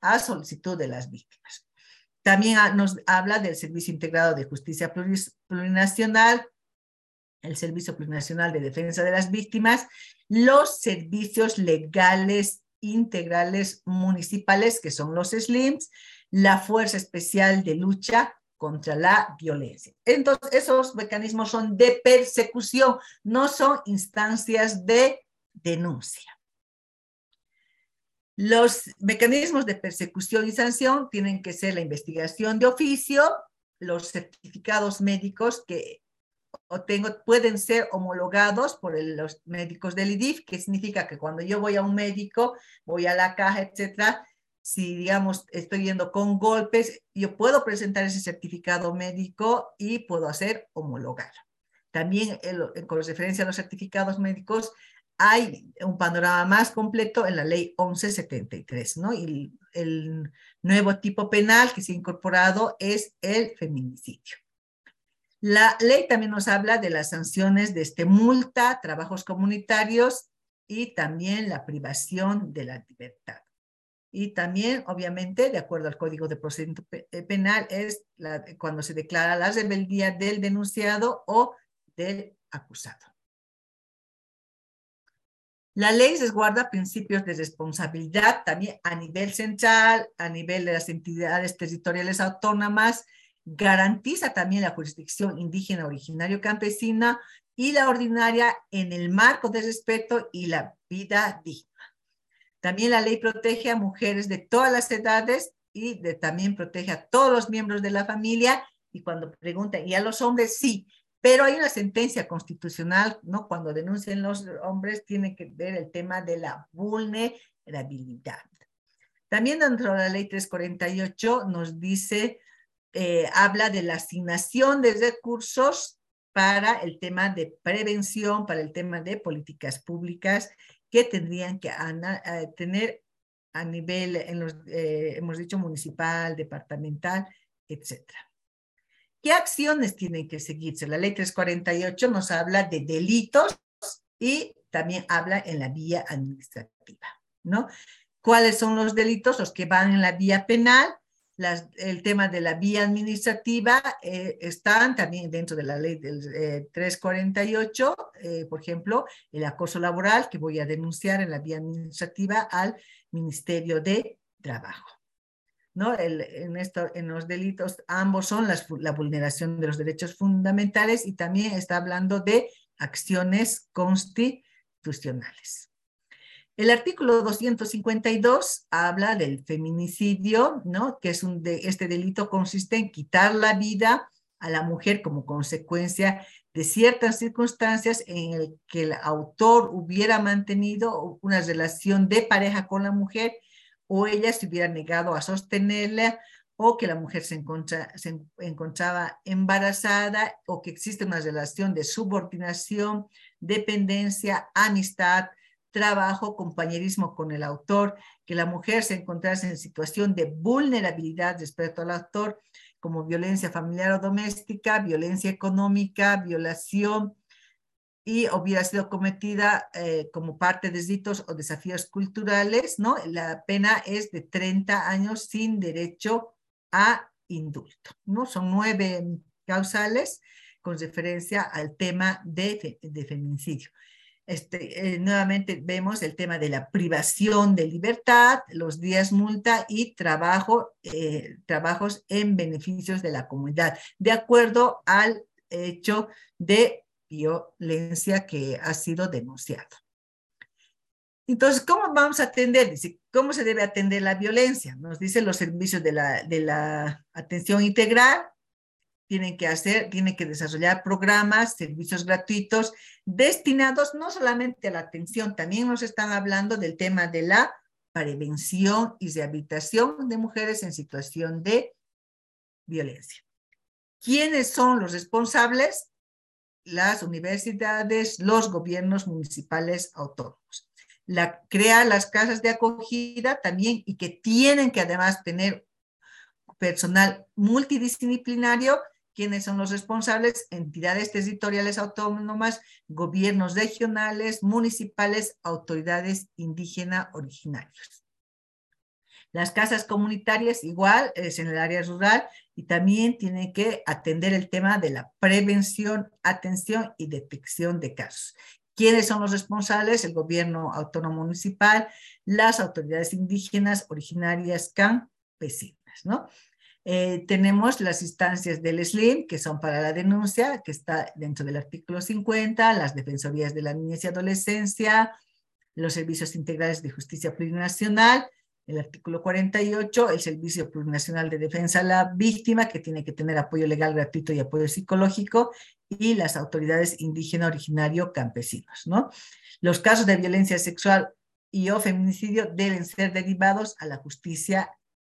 a solicitud de las víctimas. También nos habla del Servicio Integrado de Justicia Plurinacional, el Servicio Plurinacional de Defensa de las Víctimas, los servicios legales integrales municipales, que son los SLIMS, la Fuerza Especial de Lucha contra la Violencia. Entonces, esos mecanismos son de persecución, no son instancias de denuncia. Los mecanismos de persecución y sanción tienen que ser la investigación de oficio, los certificados médicos que tengo, pueden ser homologados por los médicos del IDIF, que significa que cuando yo voy a un médico, voy a la caja, etcétera, si digamos estoy yendo con golpes, yo puedo presentar ese certificado médico y puedo hacer homologar. También con referencia a los certificados médicos, hay un panorama más completo en la ley 1173, ¿no? Y el nuevo tipo penal que se ha incorporado es el feminicidio. La ley también nos habla de las sanciones de este multa, trabajos comunitarios y también la privación de la libertad. Y también, obviamente, de acuerdo al Código de Procedimiento eh, Penal, es cuando se declara la rebeldía del denunciado o del acusado. La ley resguarda principios de responsabilidad también a nivel central, a nivel de las entidades territoriales autónomas, garantiza también la jurisdicción indígena originario campesina y la ordinaria en el marco de respeto y la vida digna. También la ley protege a mujeres de todas las edades y también protege a todos los miembros de la familia. Y cuando preguntan, ¿y a los hombres? Sí, pero hay una sentencia constitucional, ¿no? Cuando denuncian los hombres, tiene que ver el tema de la vulnerabilidad. También dentro de la ley 348 nos dice, eh, habla de la asignación de recursos para el tema de prevención, para el tema de políticas públicas que tendrían que eh, tener a nivel, en los, eh, hemos dicho, municipal, departamental, etcétera. ¿Qué acciones tienen que seguirse? La ley 348 nos habla de delitos y también habla en la vía administrativa, ¿no? ¿Cuáles son los delitos? Los que van en la vía penal, el tema de la vía administrativa eh, están también dentro de la ley del 348, eh, eh, por ejemplo, el acoso laboral que voy a denunciar en la vía administrativa al Ministerio de Trabajo. ¿No? en, esto, en los delitos ambos son la vulneración de los derechos fundamentales y también está hablando de acciones constitucionales. El artículo 252 habla del feminicidio, ¿no? que es un de, este delito consiste en quitar la vida a la mujer como consecuencia de ciertas circunstancias en el que el autor hubiera mantenido una relación de pareja con la mujer o ella se hubiera negado a sostenerla o que la mujer se, se encontraba embarazada o que existe una relación de subordinación, dependencia, amistad, trabajo, compañerismo con el autor, que la mujer se encontrase en situación de vulnerabilidad respecto al autor, como violencia familiar o doméstica, violencia económica, violación, y hubiera sido cometida eh, como parte de delitos o desafíos culturales, ¿no? La pena es de 30 años sin derecho a indulto, ¿no? Son nueve causales con referencia al tema de, de feminicidio. Este, eh, nuevamente vemos el tema de la privación de libertad, los días multa y trabajo, eh, trabajos en beneficios de la comunidad, de acuerdo al hecho de violencia que ha sido denunciado. Entonces, ¿cómo vamos a atender? ¿cómo se debe atender la violencia? Nos dicen los servicios de la, de la atención integral, tienen que hacer, tienen que desarrollar programas, servicios gratuitos destinados no solamente a la atención, también nos están hablando del tema de la prevención y rehabilitación de mujeres en situación de violencia. ¿Quiénes son los responsables? Las universidades, los gobiernos municipales autónomos. La, crea las casas de acogida también y que tienen que además tener personal multidisciplinario ¿Quiénes son los responsables? Entidades territoriales autónomas, gobiernos regionales, municipales, autoridades indígenas originarios. Las casas comunitarias igual es en el área rural y también tienen que atender el tema de la prevención, atención y detección de casos. ¿Quiénes son los responsables? El gobierno autónomo municipal, las autoridades indígenas originarias campesinas, ¿no? Eh, tenemos las instancias del SLIM, que son para la denuncia, que está dentro del artículo 50, las defensorías de la niñez y adolescencia, los servicios integrales de justicia plurinacional, el artículo 48, el Servicio Plurinacional de Defensa a la Víctima, que tiene que tener apoyo legal gratuito y apoyo psicológico, y las autoridades indígenas originario campesinos, ¿no? Los casos de violencia sexual y o feminicidio deben ser derivados a la justicia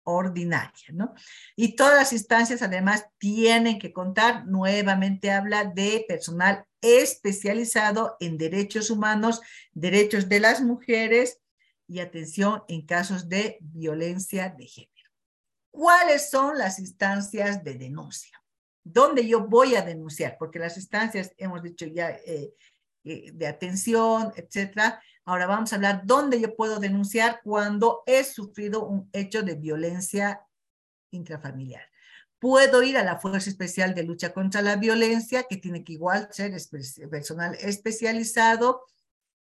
ordinaria, ¿no? Y todas las instancias además tienen que contar, nuevamente habla de personal especializado en derechos humanos, derechos de las mujeres y atención en casos de violencia de género. ¿Cuáles son las instancias de denuncia? ¿Dónde yo voy a denunciar? Porque las instancias, hemos dicho ya, eh, eh, de atención, etcétera, Ahora vamos a hablar dónde yo puedo denunciar cuando he sufrido un hecho de violencia intrafamiliar. Puedo ir a la Fuerza Especial de Lucha contra la Violencia, que tiene que igual ser personal especializado.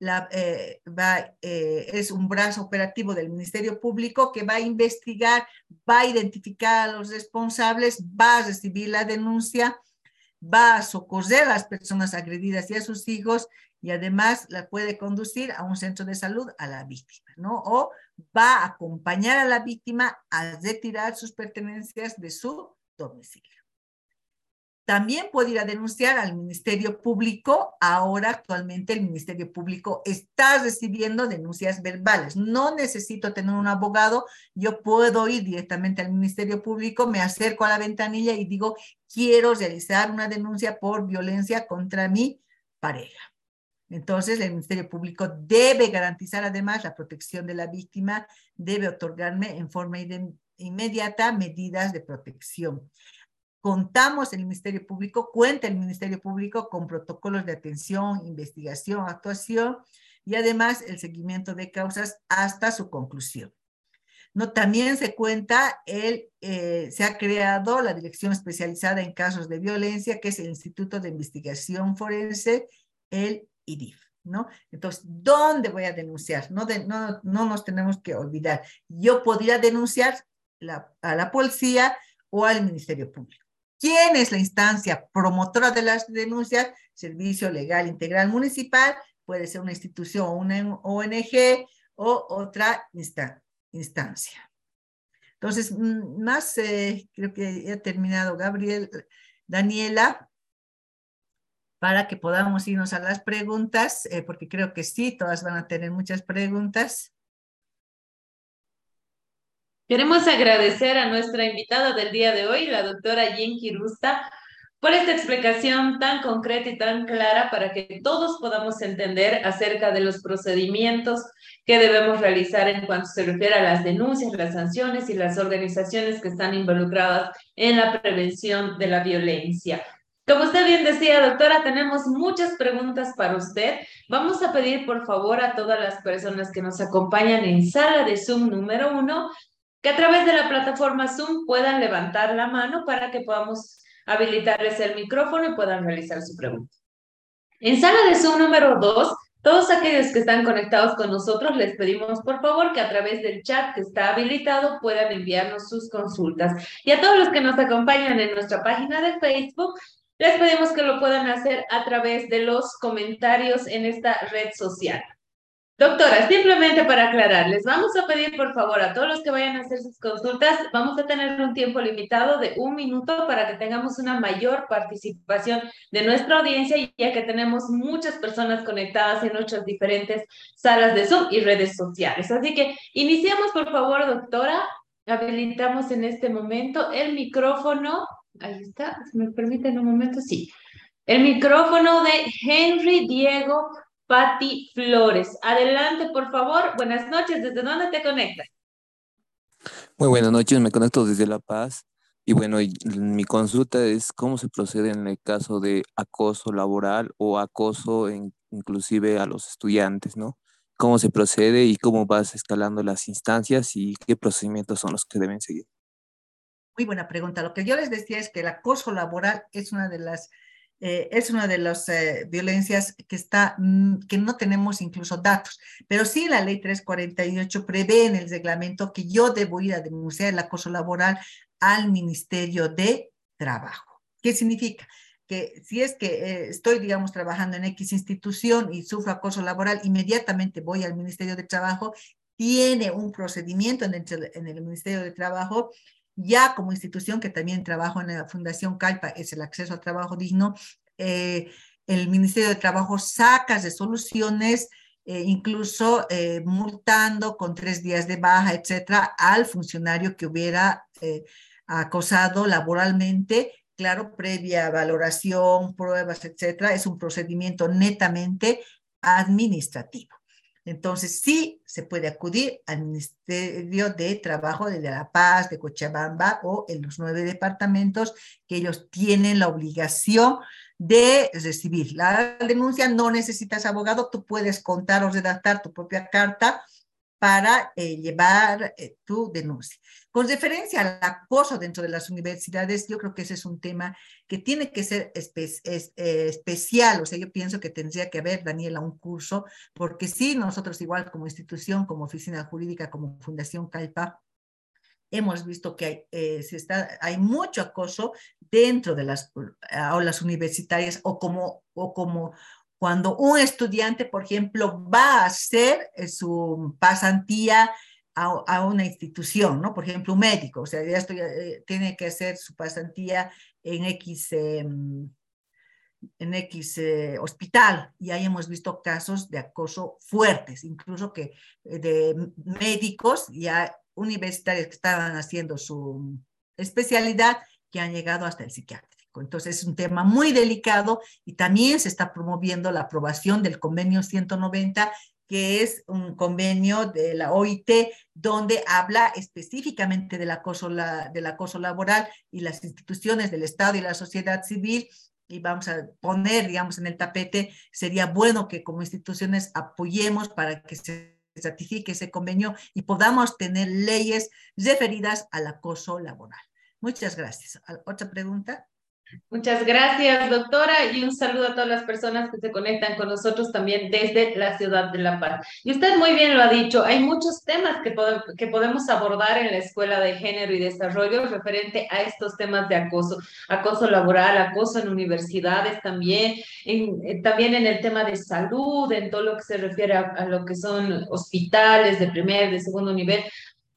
La, eh, va, eh, es un brazo operativo del Ministerio Público que va a investigar, va a identificar a los responsables, va a recibir la denuncia, va a socorrer a las personas agredidas y a sus hijos y además la puede conducir a un centro de salud a la víctima, ¿no? O va a acompañar a la víctima a retirar sus pertenencias de su domicilio. También puede ir a denunciar al Ministerio Público. Ahora, actualmente, el Ministerio Público está recibiendo denuncias verbales. No necesito tener un abogado. Yo puedo ir directamente al Ministerio Público, me acerco a la ventanilla y digo, quiero realizar una denuncia por violencia contra mi pareja. Entonces, el Ministerio Público debe garantizar además la protección de la víctima, debe otorgarme en forma inmediata medidas de protección. Contamos, el Ministerio Público, cuenta el Ministerio Público con protocolos de atención, investigación, actuación y además el seguimiento de causas hasta su conclusión. No, también se cuenta, el, eh, se ha creado la Dirección Especializada en Casos de Violencia, que es el Instituto de Investigación Forense, el IDIF, ¿no? Entonces, ¿dónde voy a denunciar? No, no, no nos tenemos que olvidar. Yo podría denunciar a la policía o al Ministerio Público. ¿Quién es la instancia promotora de las denuncias? Servicio Legal Integral Municipal, puede ser una institución o una ONG o otra instancia. Entonces, mm, más, eh, creo que ya ha terminado Gabriel, Daniela para que podamos irnos a las preguntas, eh, porque creo que sí, todas van a tener muchas preguntas. Queremos agradecer a nuestra invitada del día de hoy, la doctora Yenki Rusta, por esta explicación tan concreta y tan clara para que todos podamos entender acerca de los procedimientos que debemos realizar en cuanto se refiere a las denuncias, las sanciones y las organizaciones que están involucradas en la prevención de la violencia. Como usted bien decía, doctora, tenemos muchas preguntas para usted. Vamos a pedir, por favor, a todas las personas que nos acompañan en sala de Zoom número uno, que a través de la plataforma Zoom puedan levantar la mano para que podamos habilitarles el micrófono y puedan realizar su pregunta. En sala de Zoom número dos, todos aquellos que están conectados con nosotros, les pedimos por favor que a través del chat que está habilitado puedan enviarnos sus consultas. Y a todos los que nos acompañan en nuestra página de Facebook, les pedimos que lo puedan hacer a través de los comentarios en esta red social. Doctora, simplemente para aclarar, les vamos a pedir por favor a todos los que vayan a hacer sus consultas, vamos a tener un tiempo limitado de un minuto para que tengamos una mayor participación de nuestra audiencia, ya que tenemos muchas personas conectadas en nuestras diferentes salas de Zoom y redes sociales. Así que iniciamos por favor, doctora. Habilitamos en este momento el micrófono Ahí está, si me permiten un momento, sí. El micrófono de Henry Diego Pati Flores. Adelante, por favor. Buenas noches. ¿Desde dónde te conectas? Muy buenas noches. Me conecto desde La Paz. Y bueno, mi consulta es cómo se procede en el caso de acoso laboral o acoso inclusive a los estudiantes, ¿no? ¿Cómo se procede y cómo vas escalando las instancias y qué procedimientos son los que deben seguir? Muy buena pregunta. Lo que yo les decía es que el acoso laboral es una de las eh, es una de las eh, violencias que, está, mm, que no tenemos incluso datos, pero sí la ley 348 prevé en el reglamento que yo debo ir a denunciar el acoso laboral al Ministerio de Trabajo. ¿Qué significa? Que si es que eh, estoy, digamos, trabajando en X institución y sufro acoso laboral, inmediatamente voy al Ministerio de Trabajo, tiene un procedimiento en el, en el Ministerio de Trabajo ya como institución que también trabajo en la Fundación Calpa, es el acceso al trabajo digno, eh, el Ministerio de Trabajo saca resoluciones, eh, incluso eh, multando con tres días de baja, etcétera, al funcionario que hubiera acosado laboralmente, claro, previa valoración, pruebas, etcétera. Es un procedimiento netamente administrativo. Entonces, sí se puede acudir al Ministerio de Trabajo de La Paz, de Cochabamba o en los nueve departamentos que ellos tienen la obligación de recibir. La denuncia no necesitas abogado, tú puedes contar o redactar tu propia carta para eh, llevar eh, tu denuncia. Con referencia al acoso dentro de las universidades, yo creo que ese es un tema que tiene que ser eh, especial. O sea, yo pienso que tendría que haber, Daniela, un curso, porque sí, nosotros igual como institución, como oficina jurídica, como Fundación Calpa, hemos visto que hay, se está, hay mucho acoso dentro de las aulas universitarias o como, o como cuando un estudiante, por ejemplo, va a hacer eh, su pasantía a, una institución, ¿no? Por ejemplo, un médico, o sea, ya estoy, eh, tiene que hacer su pasantía en X, em, en X eh, hospital y ahí hemos visto casos de acoso fuertes, incluso que de médicos ya universitarios que estaban haciendo su especialidad que han llegado hasta el psiquiatra. Entonces es un tema muy delicado y también se está promoviendo la aprobación del convenio 190 que es un convenio de la OIT donde habla específicamente del acoso, del acoso laboral y las instituciones del Estado y la sociedad civil y vamos a poner, digamos, en el tapete, sería bueno que como instituciones apoyemos para que se ratifique ese convenio y podamos tener leyes referidas al acoso laboral. Muchas gracias. ¿Otra pregunta? Muchas gracias, doctora, y un saludo a todas las personas que se conectan con nosotros también desde la ciudad de La Paz. Y usted muy bien lo ha dicho, hay muchos temas que, que podemos abordar en la Escuela de Género y Desarrollo referente a estos temas de acoso, acoso laboral, acoso en universidades también, eh, también en el tema de salud, en todo lo que se refiere a, a lo que son hospitales de primer, de segundo nivel.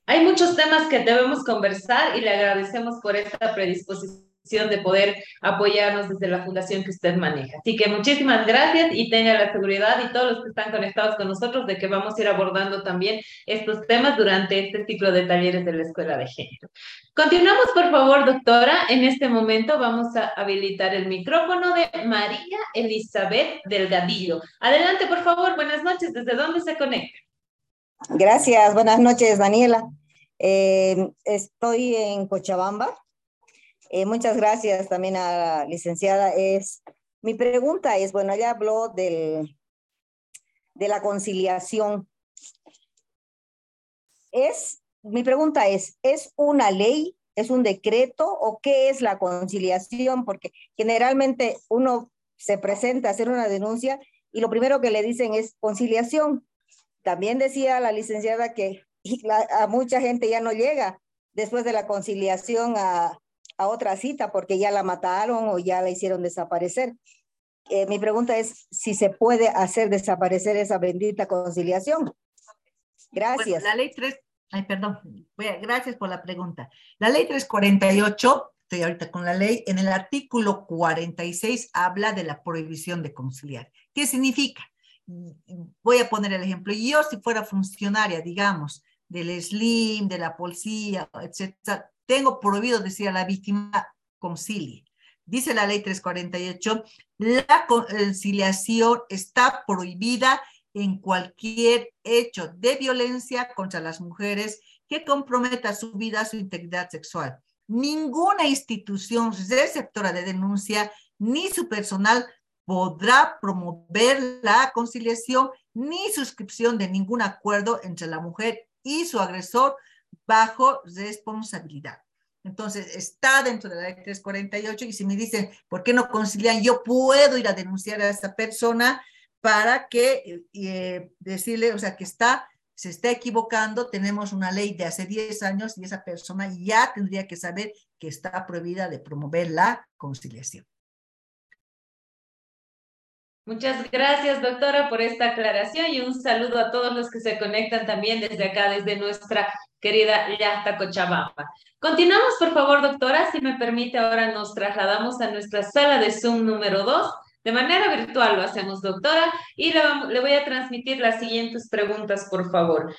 Hay muchos temas que debemos conversar y le agradecemos por esta predisposición de poder apoyarnos desde la fundación que usted maneja. Así que muchísimas gracias y tenga la seguridad y todos los que están conectados con nosotros de que vamos a ir abordando también estos temas durante este ciclo de talleres de la Escuela de Género. Continuamos, por favor, doctora. En este momento vamos a habilitar el micrófono de María Elizabeth Delgadillo. Adelante, por favor. Buenas noches. ¿Desde dónde se conecta? Gracias. Buenas noches, Daniela. Eh, estoy en Cochabamba, eh, muchas gracias también a la licenciada. Es, mi pregunta es, bueno, ella habló del, de la conciliación. Es, mi pregunta es, ¿es una ley, es un decreto o qué es la conciliación? Porque generalmente uno se presenta a hacer una denuncia y lo primero que le dicen es conciliación. También decía la licenciada que a mucha gente ya no llega después de la conciliación a, a otra cita porque ya la mataron o ya la hicieron desaparecer. Eh, mi pregunta es si se puede hacer desaparecer esa bendita conciliación. Gracias. la ley 3, ay, perdón, gracias por la pregunta. La ley 348, estoy ahorita con la ley, en el artículo 46 habla de la prohibición de conciliar. ¿Qué significa? Voy a poner el ejemplo. Yo si fuera funcionaria, digamos, del SLIM, de la policía, etcétera, tengo prohibido decir a la víctima concilie. Dice la ley 348, la conciliación está prohibida en cualquier hecho de violencia contra las mujeres que comprometa su vida, su integridad sexual, ninguna institución receptora de denuncia ni su personal podrá promover la conciliación ni suscripción de ningún acuerdo entre la mujer y su agresor bajo responsabilidad. Entonces, está dentro de la ley 348 y si me dicen, ¿por qué no concilian? Yo puedo ir a denunciar a esa persona para que eh, decirle, o sea, que está, se está equivocando, tenemos una ley de hace 10 años y esa persona ya tendría que saber que está prohibida de promover la conciliación. Muchas gracias, doctora, por esta aclaración y un saludo a todos los que se conectan también desde acá, desde nuestra querida Yasta Cochabamba. Continuamos, por favor, doctora. Si me permite, ahora nos trasladamos a nuestra sala de Zoom número 2. De manera virtual lo hacemos, doctora, y le, le voy a transmitir las siguientes preguntas, por favor.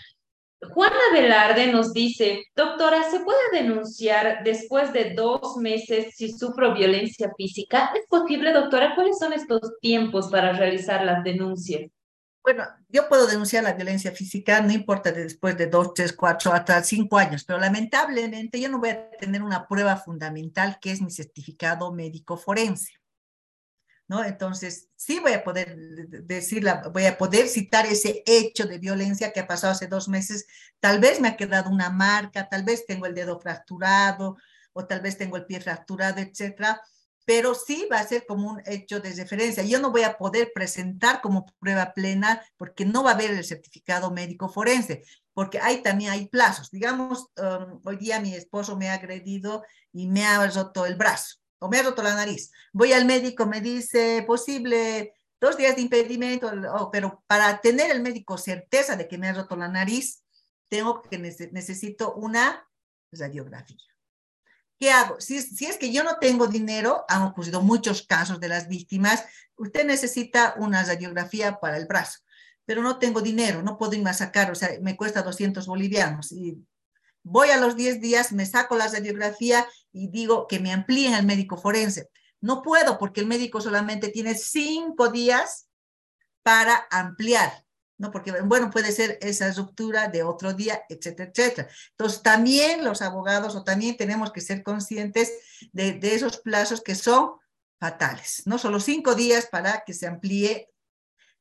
Juana Velarde nos dice, doctora, ¿se puede denunciar después de dos meses si sufro violencia física? ¿Es posible, doctora? ¿Cuáles son estos tiempos para realizar las denuncias? Bueno, yo puedo denunciar la violencia física, no importa después de dos, tres, cuatro, hasta cinco años, pero lamentablemente yo no voy a tener una prueba fundamental que es mi certificado médico forense. ¿No? Entonces, sí voy a poder decirla, voy a poder citar ese hecho de violencia que ha pasado hace dos meses. Tal vez me ha quedado una marca, tal vez tengo el dedo fracturado o tal vez tengo el pie fracturado, etcétera, pero sí va a ser como un hecho de referencia. Yo no voy a poder presentar como prueba plena porque no va a haber el certificado médico forense, porque ahí también hay plazos. Digamos, um, hoy día mi esposo me ha agredido y me ha roto el brazo o me ha roto la nariz. Voy al médico, me dice posible dos días de impedimento, pero para tener el médico certeza de que me ha roto la nariz, tengo que necesito una radiografía. ¿Qué hago? Si, si es que yo no tengo dinero, han ocurrido muchos casos de las víctimas, usted necesita una radiografía para el brazo, pero no tengo dinero, no puedo irme a sacar, o sea, me cuesta 200 bolivianos y voy a los 10 días, me saco la radiografía y digo que me amplíen el médico forense. No puedo porque el médico solamente tiene 5 días para ampliar, ¿no? Porque, bueno, puede ser esa ruptura de otro día, etcétera, etcétera. Entonces, también los abogados o también tenemos que ser conscientes de, de esos plazos que son fatales, ¿no? Solo cinco días para que se amplíe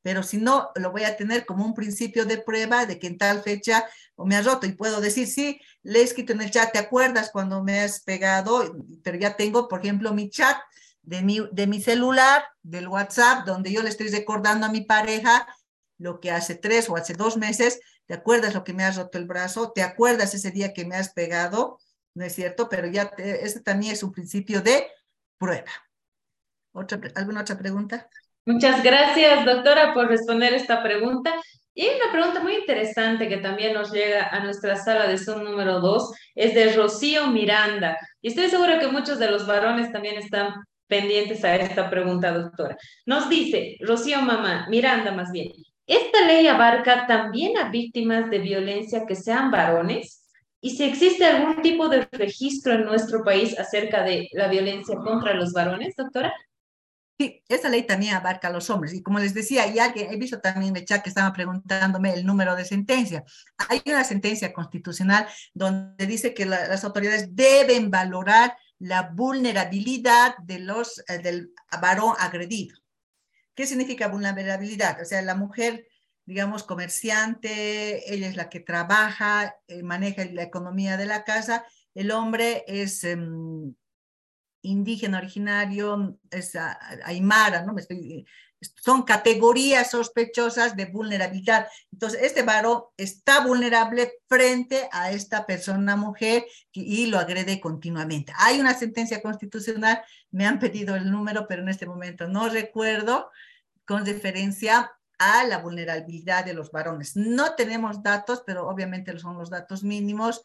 pero si no, lo voy a tener como un principio de prueba de que en tal fecha me ha roto y puedo decir, sí, le he escrito en el chat, ¿te acuerdas cuando me has pegado? Pero ya tengo, por ejemplo, mi chat de mi, de mi celular, del WhatsApp, donde yo le estoy recordando a mi pareja lo que hace tres o hace dos meses, ¿te acuerdas lo que me has roto el brazo? ¿Te acuerdas ese día que me has pegado? ¿No es cierto? Pero ya, ese también es un principio de prueba. ¿Otra, ¿Alguna otra pregunta? Muchas gracias, doctora, por responder esta pregunta. Y una pregunta muy interesante que también nos llega a nuestra sala de Zoom número 2, es de Rocío Miranda. Y estoy segura que muchos de los varones también están pendientes a esta pregunta, doctora. Nos dice, Rocío Mamá, Miranda más bien, ¿esta ley abarca también a víctimas de violencia que sean varones? ¿Y si existe algún tipo de registro en nuestro país acerca de la violencia contra los varones, doctora? Sí, esa ley también abarca a los hombres. Y como les decía, ya que he visto también en el chat que estaban preguntándome el número de sentencia. Hay una sentencia constitucional donde dice que las autoridades deben valorar la vulnerabilidad de los, eh, del varón agredido. ¿Qué significa vulnerabilidad? O sea, la mujer, digamos, comerciante, ella es la que trabaja, eh, maneja la economía de la casa, el hombre es... Em, indígena originario, es aymara, ¿no? son categorías sospechosas de vulnerabilidad. Entonces, este varón está vulnerable frente a esta persona mujer y lo agrede continuamente. Hay una sentencia constitucional, me han pedido el número, pero en este momento no recuerdo, con referencia a la vulnerabilidad de los varones. No tenemos datos, pero obviamente son los datos mínimos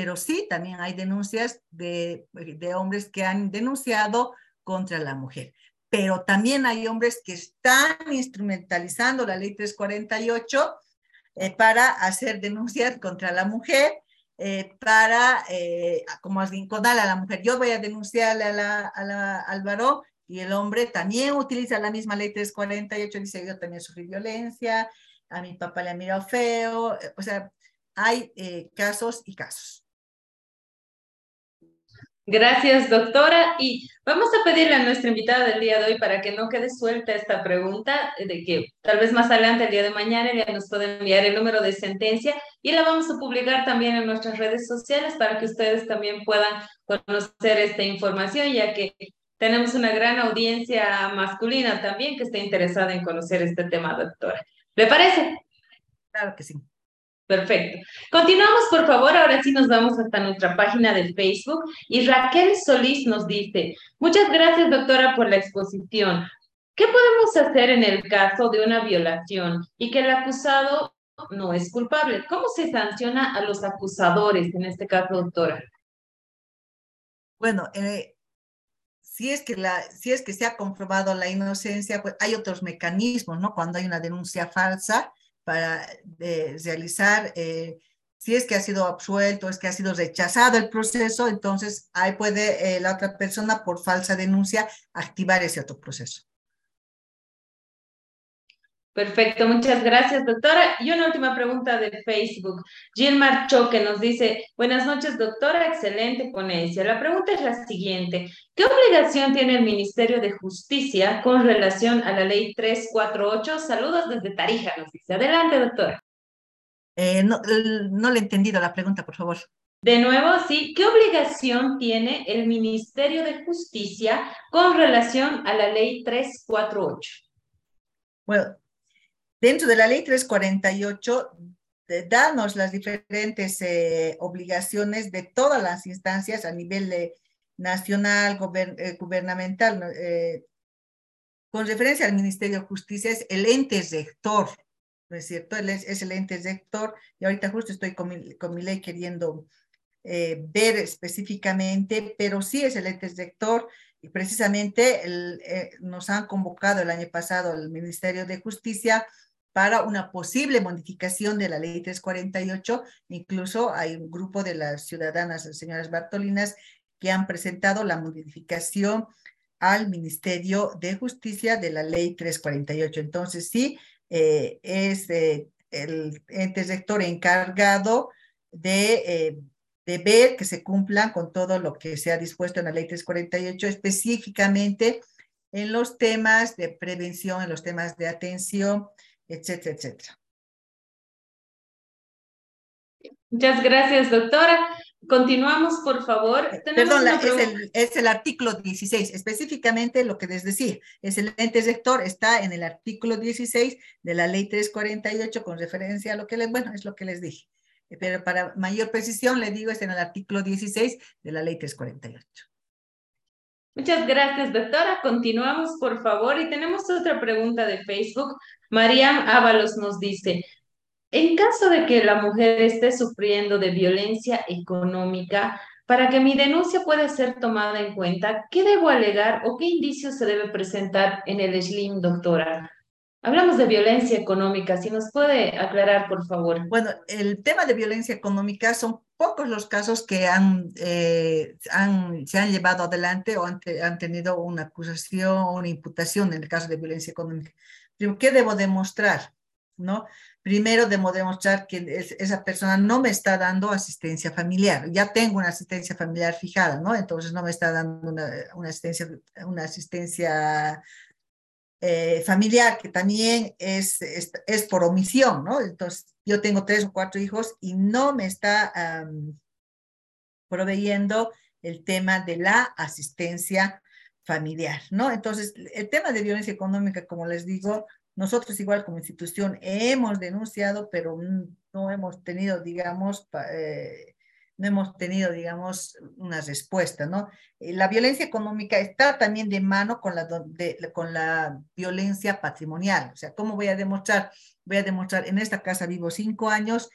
pero sí, también hay denuncias de, de hombres que han denunciado contra la mujer. Pero también hay hombres que están instrumentalizando la ley 348 eh, para hacer denuncias contra la mujer, eh, para, eh, como vincular a la mujer. Yo voy a denunciarle a la, a la, al varón y el hombre también utiliza la misma ley 348, dice yo también sufrí violencia, a mi papá le ha mirado feo, o sea, hay casos y casos. Gracias, doctora. Y vamos a pedirle a nuestra invitada del día de hoy para que no quede suelta esta pregunta, de que tal vez más adelante, el día de mañana, ella nos puede enviar el número de sentencia y la vamos a publicar también en nuestras redes sociales para que ustedes también puedan conocer esta información, ya que tenemos una gran audiencia masculina también que está interesada en conocer este tema, doctora. ¿Le parece? Claro que sí. Perfecto. Continuamos, por favor. Ahora sí nos vamos hasta nuestra página de Facebook. Y Raquel Solís nos dice, muchas gracias, doctora, por la exposición. ¿Qué podemos hacer en el caso de una violación y que el acusado no es culpable? ¿Cómo se sanciona a los acusadores en este caso, doctora? Bueno, eh, si es que si es que se ha comprobado la inocencia, pues hay otros mecanismos, ¿no? Cuando hay una denuncia falsa, para realizar, eh, si es que ha sido absuelto, es que ha sido rechazado el proceso, entonces ahí puede eh, la otra persona por falsa denuncia activar ese otro proceso. Perfecto, muchas gracias, doctora. Y una última pregunta de Facebook. Gilmar Choque nos dice, buenas noches, doctora, excelente ponencia. La pregunta es la siguiente. ¿Qué obligación tiene el Ministerio de Justicia con relación a la ley 348? Saludos desde Tarija, nos dice. Adelante, doctora. Eh, no, no le he entendido la pregunta, por favor. De nuevo, sí, ¿qué obligación tiene el Ministerio de Justicia con relación a la ley 348? Bueno, Dentro de la ley 348, danos las diferentes eh, obligaciones de todas las instancias a nivel nacional, eh, gubernamental. Eh, con referencia al Ministerio de Justicia, es el ente rector, ¿no es cierto? es, el ente rector y ahorita justo estoy con mi, ley queriendo ver específicamente, pero sí es el ente rector y precisamente nos han convocado el año pasado al Ministerio de Justicia para una posible modificación de la ley 348. Incluso hay un grupo de las ciudadanas, señoras Bartolinas, que han presentado la modificación al Ministerio de Justicia de la ley 348. Entonces, sí, eh, es eh, el ente rector encargado de, eh, de ver que se cumplan con todo lo que se ha dispuesto en la ley 348, específicamente en los temas de prevención, en los temas de atención, etcétera, etcétera. Muchas gracias, doctora. Continuamos, por favor. Eh, perdón, es el, artículo 16, específicamente lo que les decía, es el ente rector, está en el artículo 16 de la ley 348 con referencia a lo que les, bueno, es lo que les dije. Pero para mayor precisión, le digo, es en el artículo 16 de la ley 348. Muchas gracias, doctora. Continuamos, por favor. Y tenemos otra pregunta de Facebook. Mariam Ábalos nos dice, en caso de que la mujer esté sufriendo de violencia económica, para que mi denuncia pueda ser tomada en cuenta, ¿qué debo alegar o qué indicios se debe presentar en el SLIM, doctora? Hablamos de violencia económica, si nos puede aclarar, por favor. Bueno, el tema de violencia económica son pocos los casos que han, eh, han se han llevado adelante o han, han tenido una acusación o una imputación en el caso de violencia económica. ¿Qué debo demostrar? ¿No? Primero debo demostrar que esa persona no me está dando asistencia familiar. Ya tengo una asistencia familiar fijada, ¿no? Entonces no me está dando una, asistencia, una asistencia eh, familiar que también es, es, por omisión, ¿no? Entonces yo tengo tres o cuatro hijos y no me está proveyendo el tema de la asistencia familiar, ¿no? Entonces, el tema de violencia económica, como les digo, nosotros igual como institución hemos denunciado, pero no hemos tenido, digamos, eh, no hemos tenido, digamos, una respuesta, ¿no? Eh, la violencia económica está también de mano con la, con la violencia patrimonial. O sea, ¿cómo voy a demostrar? Voy a demostrar, en esta casa vivo cinco años,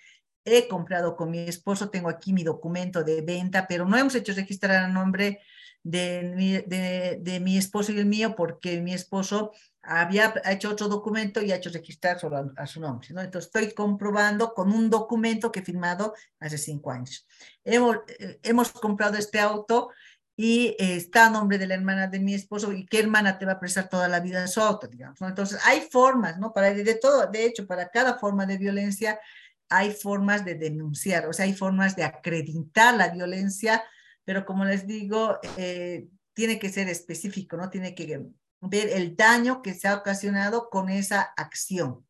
he comprado con mi esposo, tengo aquí mi documento de venta, pero no hemos hecho registrar a nombre de mi, de, mi esposo y el mío porque mi esposo había hecho otro documento y ha hecho registrar solo a, su nombre. ¿no? Entonces estoy comprobando con un documento que he firmado hace cinco años. Hemos, eh, hemos comprado este auto y está a nombre de la hermana de mi esposo y qué hermana te va a prestar toda la vida su auto, digamos. ¿no? Entonces hay formas, ¿no? Para de todo, de hecho, para cada forma de violencia hay formas de denunciar, o sea, hay formas de acreditar la violencia pero como les digo, eh, tiene que ser específico, ¿no? Tiene que ver el daño que se ha ocasionado con esa acción.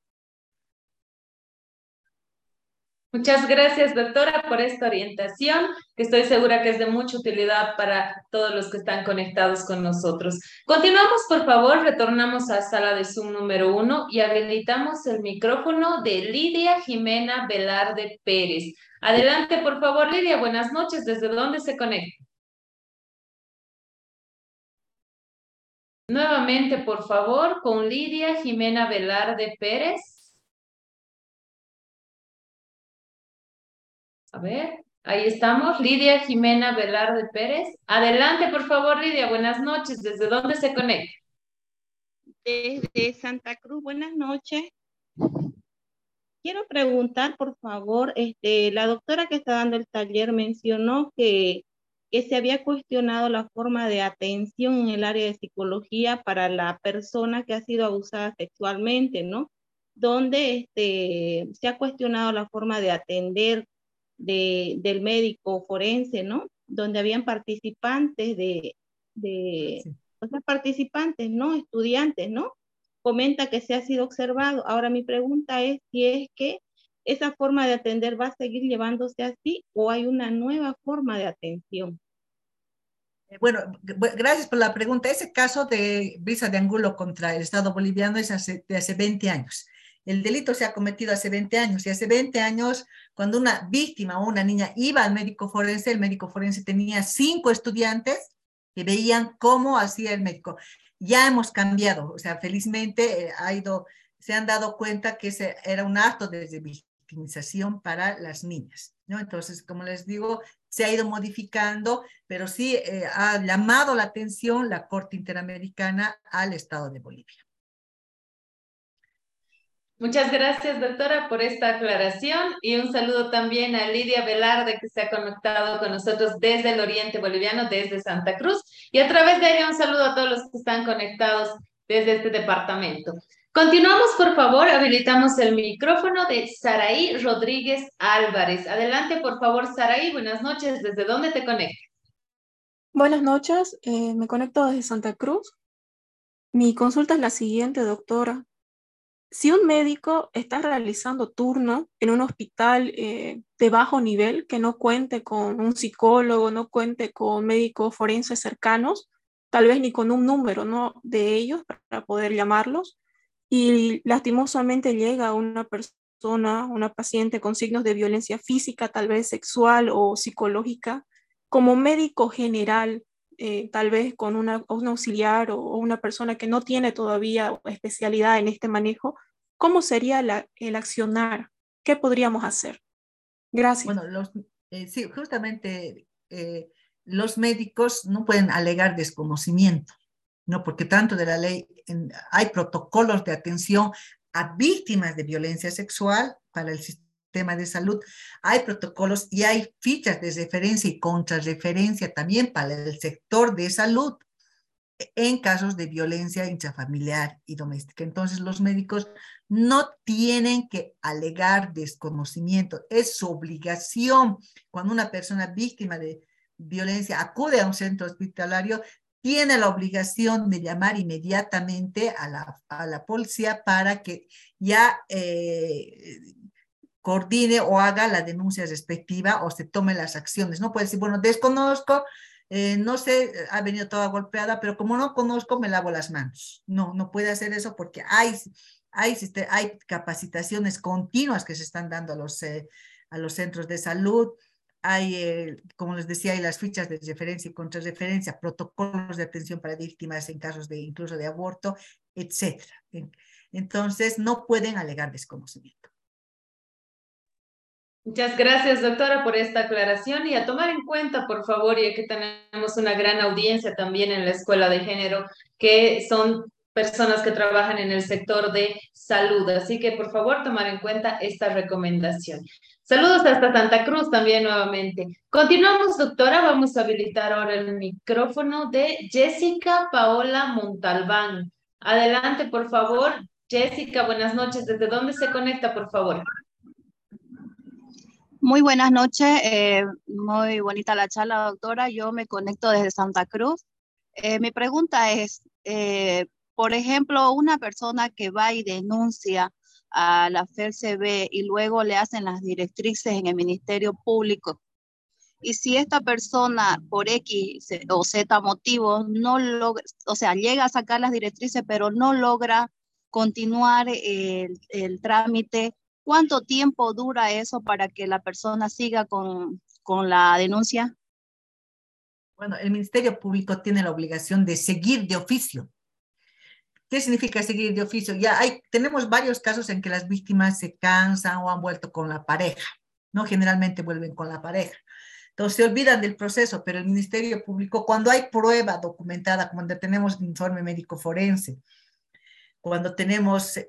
Muchas gracias, doctora, por esta orientación, que estoy segura que es de mucha utilidad para todos los que están conectados con nosotros. Continuamos, por favor, retornamos a sala de Zoom número uno y habilitamos el micrófono de Lidia Jimena Velarde Pérez. Adelante, por favor, Lidia, buenas noches. ¿Desde dónde se conecta? Nuevamente, por favor, con Lidia Jimena Velarde Pérez. A ver, ahí estamos. Lidia Jimena Velarde Pérez. Adelante, por favor, Lidia. Buenas noches. ¿Desde dónde se conecta? Desde Santa Cruz. Buenas noches. Quiero preguntar, por favor, este, la doctora que está dando el taller mencionó que, que se había cuestionado la forma de atención en el área de psicología para la persona que ha sido abusada sexualmente, ¿no? Donde este, se ha cuestionado la forma de atender de, del médico forense, ¿no? Donde habían participantes de, de o sea, participantes, ¿no? Estudiantes, ¿no? Comenta que se ha sido observado. Ahora mi pregunta es si es que esa forma de atender va a seguir llevándose así o hay una nueva forma de atención. Eh, bueno, gracias por la pregunta. Ese caso de brisa de ángulo contra el Estado boliviano es hace, de hace 20 años. El delito se ha cometido hace 20 años y hace 20 años, cuando una víctima o una niña iba al médico forense, el médico forense tenía cinco estudiantes que veían cómo hacía el médico. Ya hemos cambiado, o sea, felizmente eh, ha ido, se han dado cuenta que ese era un acto de victimización para las niñas, ¿no? Entonces, como les digo, se ha ido modificando, pero sí eh, ha llamado la atención la Corte Interamericana al Estado de Bolivia. Muchas gracias, doctora, por esta aclaración y un saludo también a Lidia Velarde, que se ha conectado con nosotros desde el oriente boliviano, desde Santa Cruz. Y a través de ella un saludo a todos los que están conectados desde este departamento. Continuamos, por favor, habilitamos el micrófono de Saraí Rodríguez Álvarez. Adelante, por favor, Saraí, buenas noches. ¿Desde dónde te conectas? Buenas noches, eh, me conecto desde Santa Cruz. Mi consulta es la siguiente, doctora si un médico está realizando turno en un hospital eh, de bajo nivel, que no cuente con un psicólogo, no cuente con médicos forenses cercanos, tal vez ni con un número de ellos para poder llamarlos, y lastimosamente llega una persona, una paciente con signos de violencia física, tal vez sexual o psicológica, como médico general, eh, tal vez con una, un auxiliar o, una persona que no tiene todavía especialidad en este manejo, ¿cómo sería el accionar? ¿Qué podríamos hacer? Gracias. Bueno, los, eh, sí, justamente eh, los médicos no pueden alegar desconocimiento, ¿no? Porque tanto de la ley hay protocolos de atención a víctimas de violencia sexual para el sistema tema de salud, hay protocolos y hay fichas de referencia y contrarreferencia también para el sector de salud en casos de violencia intrafamiliar y doméstica. Entonces, los médicos no tienen que alegar desconocimiento, es su obligación. Cuando una persona víctima de violencia acude a un centro hospitalario, tiene la obligación de llamar inmediatamente a la, a la policía para que ya eh, coordine o haga la denuncia respectiva o se tome las acciones. No puede decir, bueno, desconozco, eh, no sé, ha venido toda golpeada, pero como no conozco, me lavo las manos. No, no puede hacer eso porque hay, hay, hay capacitaciones continuas que se están dando a los, eh, a los centros de salud. Hay, eh, como les decía, hay las fichas de referencia y contrarreferencia, protocolos de atención para víctimas en casos de incluso de aborto, etcétera. Entonces, no pueden alegar desconocimiento. Muchas gracias, doctora, por esta aclaración y a tomar en cuenta, por favor, ya que tenemos una gran audiencia también en la Escuela de Género, que son personas que trabajan en el sector de salud. Así que, por favor, tomar en cuenta esta recomendación. Saludos hasta Santa Cruz también nuevamente. Continuamos, doctora. Vamos a habilitar ahora el micrófono de Jessica Paola Montalbán. Adelante, por favor. Jessica, buenas noches. ¿Desde dónde se conecta, por favor? Muy buenas noches, eh, muy bonita la charla, doctora. Yo me conecto desde Santa Cruz. Eh, mi pregunta es, eh, por ejemplo, una persona que va y denuncia a la FELCB y luego le hacen las directrices en el Ministerio Público. Y si esta persona por X o Z motivo no logra, o sea, llega a sacar las directrices, pero no logra continuar el, el trámite, ¿cuánto tiempo dura eso para que la persona siga con, con la denuncia? Bueno, el Ministerio Público tiene la obligación de seguir de oficio. ¿Qué significa seguir de oficio? Ya hay, tenemos varios casos en que las víctimas se cansan o han vuelto con la pareja, ¿no? Generalmente vuelven con la pareja. Entonces se olvidan del proceso, pero el Ministerio Público, cuando hay prueba documentada, cuando tenemos informe médico forense, cuando tenemos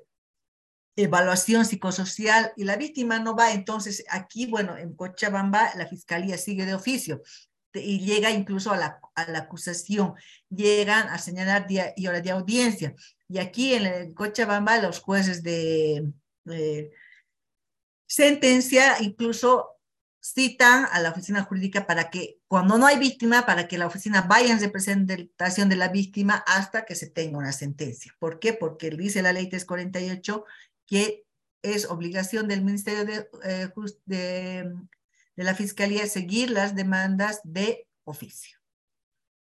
evaluación psicosocial y la víctima no va, entonces aquí, bueno, en Cochabamba la fiscalía sigue de oficio y llega incluso a la, a la acusación, llegan a señalar día y hora de audiencia. Y aquí en el Cochabamba los jueces de sentencia incluso citan a la oficina jurídica para que cuando no hay víctima, para que la oficina vaya en representación de la víctima hasta que se tenga una sentencia. ¿Por qué? Porque dice la ley 348 que es obligación del Ministerio de, eh, de de la Fiscalía seguir las demandas de oficio.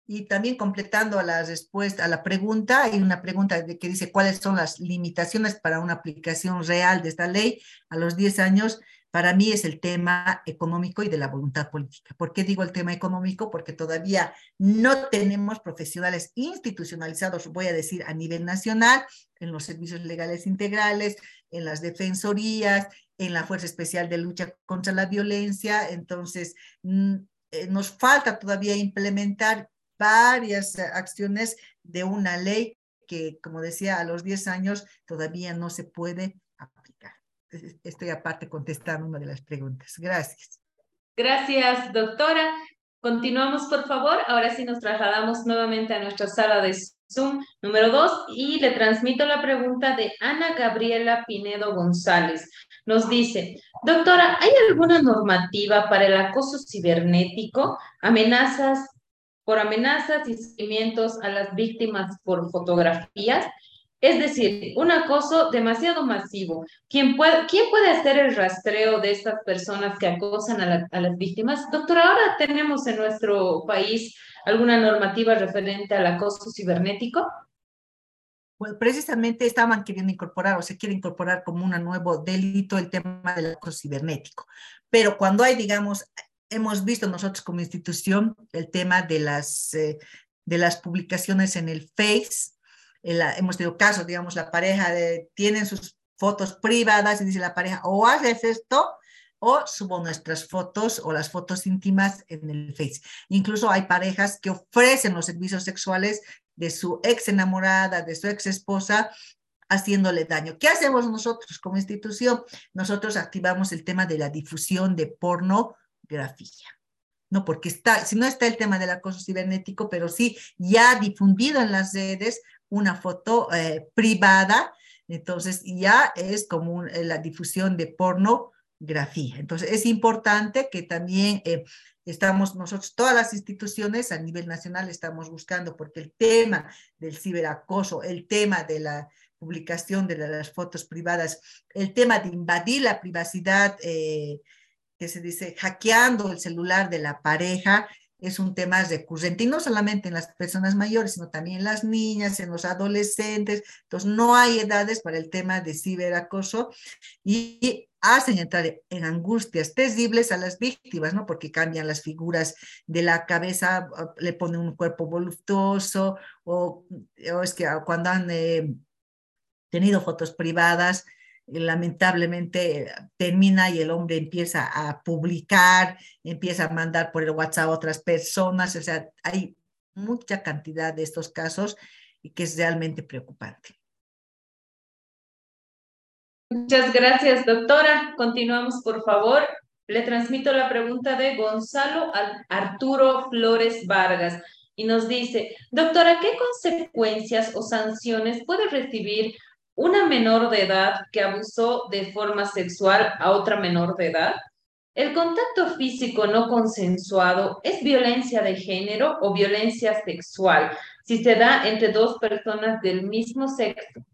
Y también completando a la respuesta, a la pregunta, hay una pregunta de que dice cuáles son las limitaciones para una aplicación real de esta ley a los 10 años. Para mí es el tema económico y de la voluntad política. ¿Por qué digo el tema económico? Porque todavía no tenemos profesionales institucionalizados, voy a decir, a nivel nacional, en los servicios legales integrales, en las defensorías, en la Fuerza Especial de Lucha contra la Violencia. Entonces, mm, eh, nos falta todavía implementar varias acciones de una ley que, como decía, a los 10 años todavía no se puede aplicar. Estoy aparte contestando una de las preguntas. Gracias. Gracias, doctora. Continuamos, por favor. Ahora sí nos trasladamos nuevamente a nuestra sala de Zoom número 2 y le transmito la pregunta de Ana Gabriela Pinedo González. Nos dice, doctora, ¿hay alguna normativa para el acoso cibernético, amenazas por amenazas y seguimientos a las víctimas por fotografías? Es decir, un acoso demasiado masivo. ¿Quién puede, ¿quién puede hacer el rastreo de estas personas que acosan a, a las víctimas? Doctora, ahora tenemos en nuestro país alguna normativa referente al acoso cibernético? Pues precisamente estaban queriendo incorporar o se quiere incorporar como un nuevo delito el tema del acoso cibernético. Pero cuando hay, digamos, hemos visto nosotros como institución el tema de las, eh, de las publicaciones en el Face, hemos tenido casos, digamos, la pareja de, tienen sus fotos privadas y dice la pareja, o haces esto o subo nuestras fotos o las fotos íntimas en el Face. Incluso hay parejas que ofrecen los servicios sexuales de su ex enamorada, de su ex esposa, haciéndole daño. ¿Qué hacemos nosotros como institución? Nosotros activamos el tema de la difusión de pornografía. No, porque está, si no está el tema del acoso cibernético, pero sí ya difundido en las redes una foto eh, privada, entonces ya es como eh, la difusión de porno grafía. Entonces, es importante que también eh, estamos nosotros, todas las instituciones a nivel nacional estamos buscando, porque el tema del ciberacoso, el tema de la publicación de las fotos privadas, el tema de invadir la privacidad, que se dice hackeando el celular de la pareja, es un tema recurrente y no solamente en las personas mayores, sino también en las niñas, en los adolescentes. Entonces, no hay edades para el tema de ciberacoso y hacen entrar en angustias terribles a las víctimas, ¿no? Porque cambian las figuras de la cabeza, le ponen un cuerpo voluptuoso o, es que cuando han eh, tenido fotos privadas, lamentablemente termina y el hombre empieza a publicar, empieza a mandar por el WhatsApp a otras personas, o sea, hay mucha cantidad de estos casos y que es realmente preocupante. Muchas gracias, doctora. Continuamos, por favor. Le transmito la pregunta de Gonzalo Arturo Flores Vargas y nos dice, doctora, ¿qué consecuencias o sanciones puede recibir una menor de edad que abusó de forma sexual a otra menor de edad? ¿El contacto físico no consensuado es violencia de género o violencia sexual si se da entre dos personas del mismo sexo?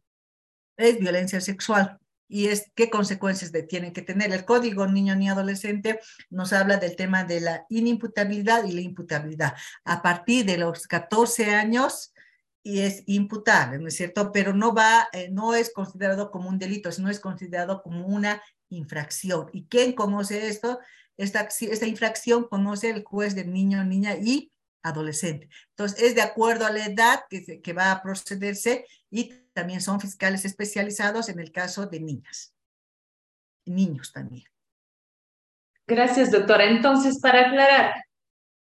Es violencia sexual. ¿Y es qué consecuencias de, tienen que tener? El código niño ni adolescente nos habla del tema de la inimputabilidad y la imputabilidad. A partir de los 14 años, y es imputable, ¿no es cierto? Pero no va, eh, no es considerado como un delito, sino es considerado como una infracción. ¿Y quién conoce esto? Esta, esta infracción conoce el juez de niño, niña y adolescente. Entonces, es de acuerdo a la edad que, que va a procederse y también son fiscales especializados en el caso de niñas, niños también. Gracias, doctora. Entonces, para aclarar,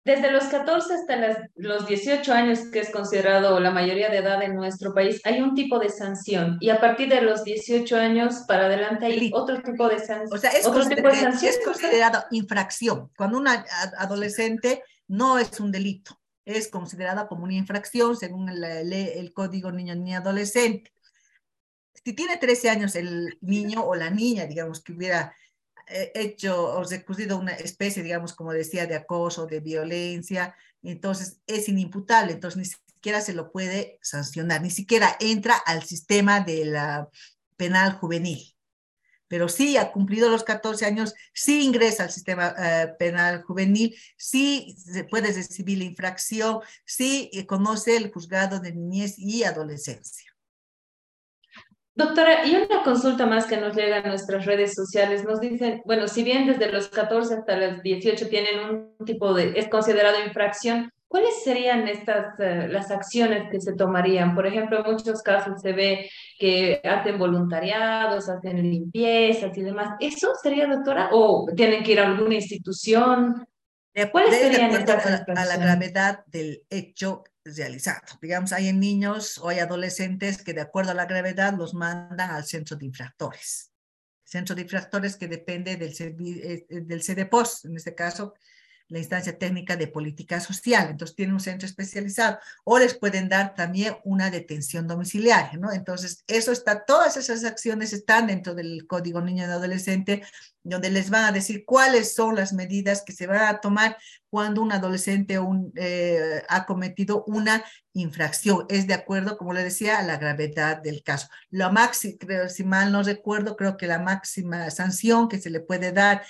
desde los 14 hasta los 18 años, que es considerado la mayoría de edad en nuestro país, hay un tipo de sanción. Y a partir de los 18 años para adelante hay otro tipo de sanción. O sea, es, es considerado infracción. Cuando un adolescente no es un delito, es considerada como una infracción según el, el Código Niño ni Adolescente. Si tiene 13 años el niño o la niña, digamos, que hubiera hecho o recurrido una especie, digamos, como decía, de acoso, de violencia, entonces es inimputable, entonces ni siquiera se lo puede sancionar, ni siquiera entra al sistema de la penal juvenil. Pero sí ha cumplido los 14 años, sí ingresa al sistema eh, penal juvenil, sí se puede recibir la infracción, sí conoce el juzgado de niñez y adolescencia. Doctora, y una consulta más que nos llega a nuestras redes sociales. Nos dicen, bueno, si bien desde los 14 hasta los 18 tienen un tipo de, es considerado infracción, ¿cuáles serían estas, eh, las acciones que se tomarían? Por ejemplo, en muchos casos se ve que hacen voluntariados, hacen limpiezas y demás. ¿Eso sería, doctora? ¿O tienen que ir a alguna institución? ¿Cuáles serían estas a, a la gravedad del hecho realizado. Digamos, hay niños o hay adolescentes que de acuerdo a la gravedad los mandan al centro de infractores. Centro de infractores que depende del, eh, del CDPOS, en este caso, la instancia técnica de política social. Entonces tiene un centro especializado o les pueden dar también una detención domiciliaria, ¿no? Entonces, eso está, todas esas acciones están dentro del Código Niño y Adolescente, donde les van a decir cuáles son las medidas que se van a tomar cuando un adolescente eh, ha cometido una infracción. Es de acuerdo, como le decía, a la gravedad del caso. Lo máximo, si mal no recuerdo, creo que la máxima sanción que se le puede dar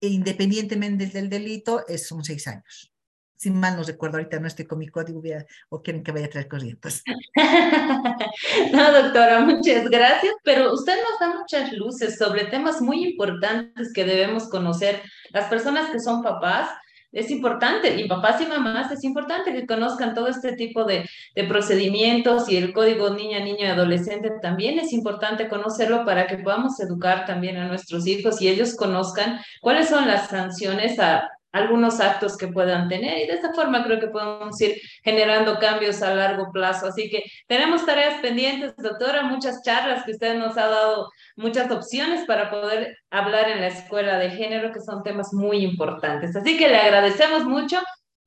e independientemente del delito, es, son seis años. Sin mal no recuerdo, ahorita no estoy con mi código o quieren que vaya a traer corrientes. no, doctora, muchas gracias, pero usted nos da muchas luces sobre temas muy importantes que debemos conocer. Las personas que son papás, es importante, y papás y mamás, es importante que conozcan todo este tipo de, de, procedimientos y el código niña, niño y adolescente también es importante conocerlo para que podamos educar también a nuestros hijos y ellos conozcan cuáles son las sanciones a algunos actos que puedan tener y de esta forma creo que podemos ir generando cambios a largo plazo. Así que tenemos tareas pendientes, doctora, muchas charlas que usted nos ha dado, muchas opciones para poder hablar en la escuela de género, que son temas muy importantes. Así que le agradecemos mucho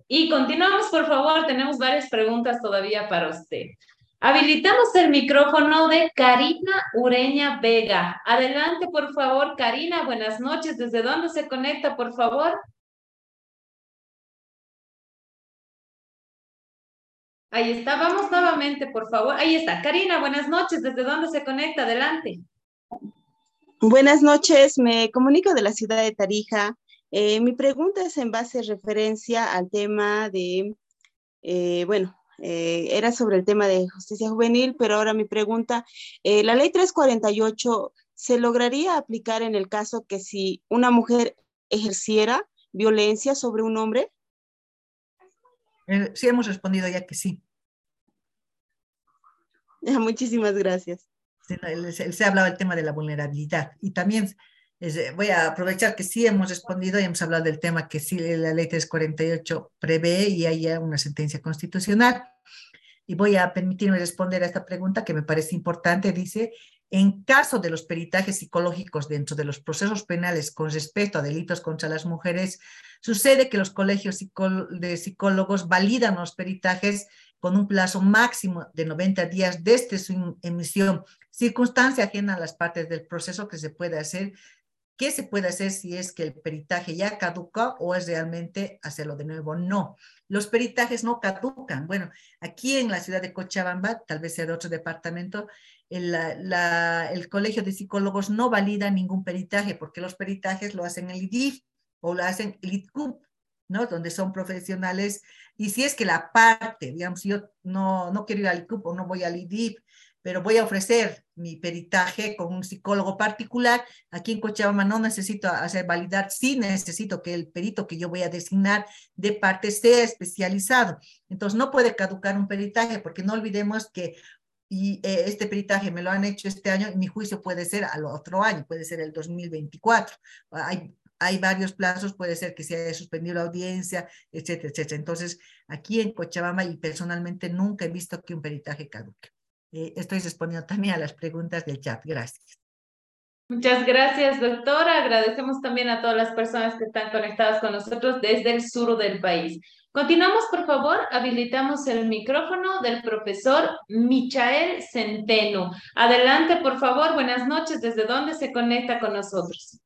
y continuamos, por favor, tenemos varias preguntas todavía para usted. Habilitamos el micrófono de Karina Ureña Vega. Adelante, por favor, Karina. Buenas noches. ¿Desde dónde se conecta, por favor? Ahí está, vamos nuevamente, por favor. Ahí está. Karina, buenas noches. ¿Desde dónde se conecta? Adelante. Buenas noches, me comunico de la ciudad de Tarija. Eh, mi pregunta es en base a referencia al tema de, eh, bueno, eh, era sobre el tema de justicia juvenil, pero ahora mi pregunta, la ley 348 se lograría aplicar en el caso que si una mujer ejerciera violencia sobre un hombre? Sí, hemos respondido ya que sí. Muchísimas gracias. se ha hablado del tema de la vulnerabilidad y también eh, voy a aprovechar que sí hemos respondido y hemos hablado del tema que sí la ley 348 prevé y hay una sentencia constitucional. Y voy a permitirme responder a esta pregunta que me parece importante. Dice, en caso de los peritajes psicológicos dentro de los procesos penales con respecto a delitos contra las mujeres, Sucede que los colegios de psicólogos validan los peritajes con un plazo máximo de 90 días desde su emisión, circunstancia ajena a las partes del proceso que se puede hacer ¿Qué se puede hacer si es que el peritaje ya caduca o es realmente hacerlo de nuevo? No, los peritajes no caducan. Bueno, aquí en la ciudad de Cochabamba, tal vez sea de otro departamento, el, Colegio de Psicólogos no valida ningún peritaje porque los peritajes lo hacen el IDIF o lo hacen el ITCUP, ¿no? Donde son profesionales. Y si es que la parte, digamos, yo no, no quiero ir al ICUP o no voy al IDIF, pero voy a ofrecer mi peritaje con un psicólogo particular. Aquí en Cochabamba no necesito hacer validar, sí necesito que el perito que yo voy a designar de parte sea especializado. Entonces no puede caducar un peritaje porque no olvidemos que eh, este peritaje me lo han hecho este año y mi juicio puede ser al otro año, puede ser el 2024. Hay, hay varios plazos, puede ser que se haya suspendido la audiencia, etcétera, etcétera. Entonces, aquí en Cochabamba y personalmente nunca he visto que un peritaje caduque. Eh, estoy respondiendo también a las preguntas del chat. Gracias. Muchas gracias, doctora. Agradecemos también a todas las personas que están conectadas con nosotros desde el sur del país. Continuamos, por favor. Habilitamos el micrófono del profesor Michael Centeno. Adelante, por favor. Buenas noches. ¿Desde dónde se conecta con nosotros?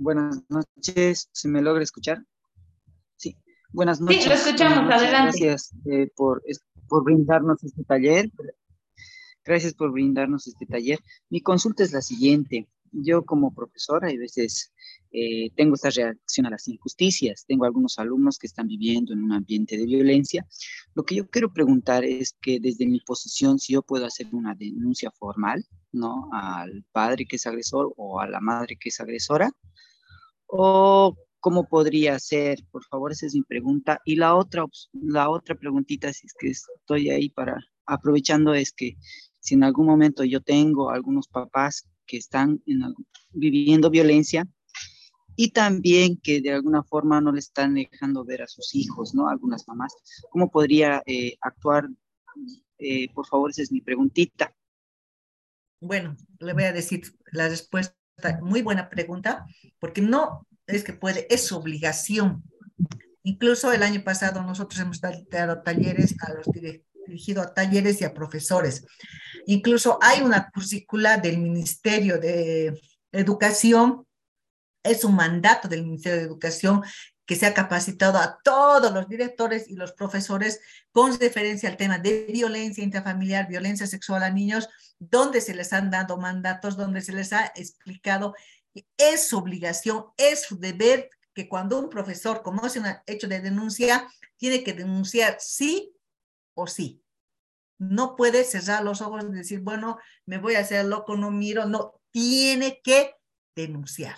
Buenas noches. ¿Se me logra escuchar? Sí. Buenas noches. Sí, lo escuchamos. Adelante. Gracias eh, por por brindarnos este taller. Gracias por brindarnos este taller. Mi consulta es la siguiente. Yo como profesora, a veces eh, tengo esta reacción a las injusticias. Tengo algunos alumnos que están viviendo en un ambiente de violencia. Lo que yo quiero preguntar es que desde mi posición, si yo puedo hacer una denuncia formal, ¿no? Al padre que es agresor o a la madre que es agresora, o ¿Cómo podría ser? Por favor, esa es mi pregunta. Y la otra, la otra preguntita, si es que estoy ahí para aprovechando, es que si en algún momento yo tengo algunos papás que están viviendo violencia y también que de alguna forma no le están dejando ver a sus hijos, ¿no? Algunas mamás. ¿Cómo podría eh, actuar? Eh, por favor, esa es mi preguntita. Bueno, le voy a decir la respuesta. Muy buena pregunta, porque no es que puede, es obligación. Incluso el año pasado nosotros hemos dado talleres a los dirigido a talleres y a profesores. Incluso hay una currícula del Ministerio de Educación, es un mandato del Ministerio de Educación que se ha capacitado a todos los directores y los profesores con referencia al tema de violencia intrafamiliar, violencia sexual a niños, donde se les han dado mandatos, donde se les ha explicado es su obligación, es su deber que cuando un profesor conoce un hecho de denuncia, tiene que denunciar sí o sí. No puede cerrar los ojos y decir, bueno, me voy a hacer loco, no miro. No, tiene que denunciar.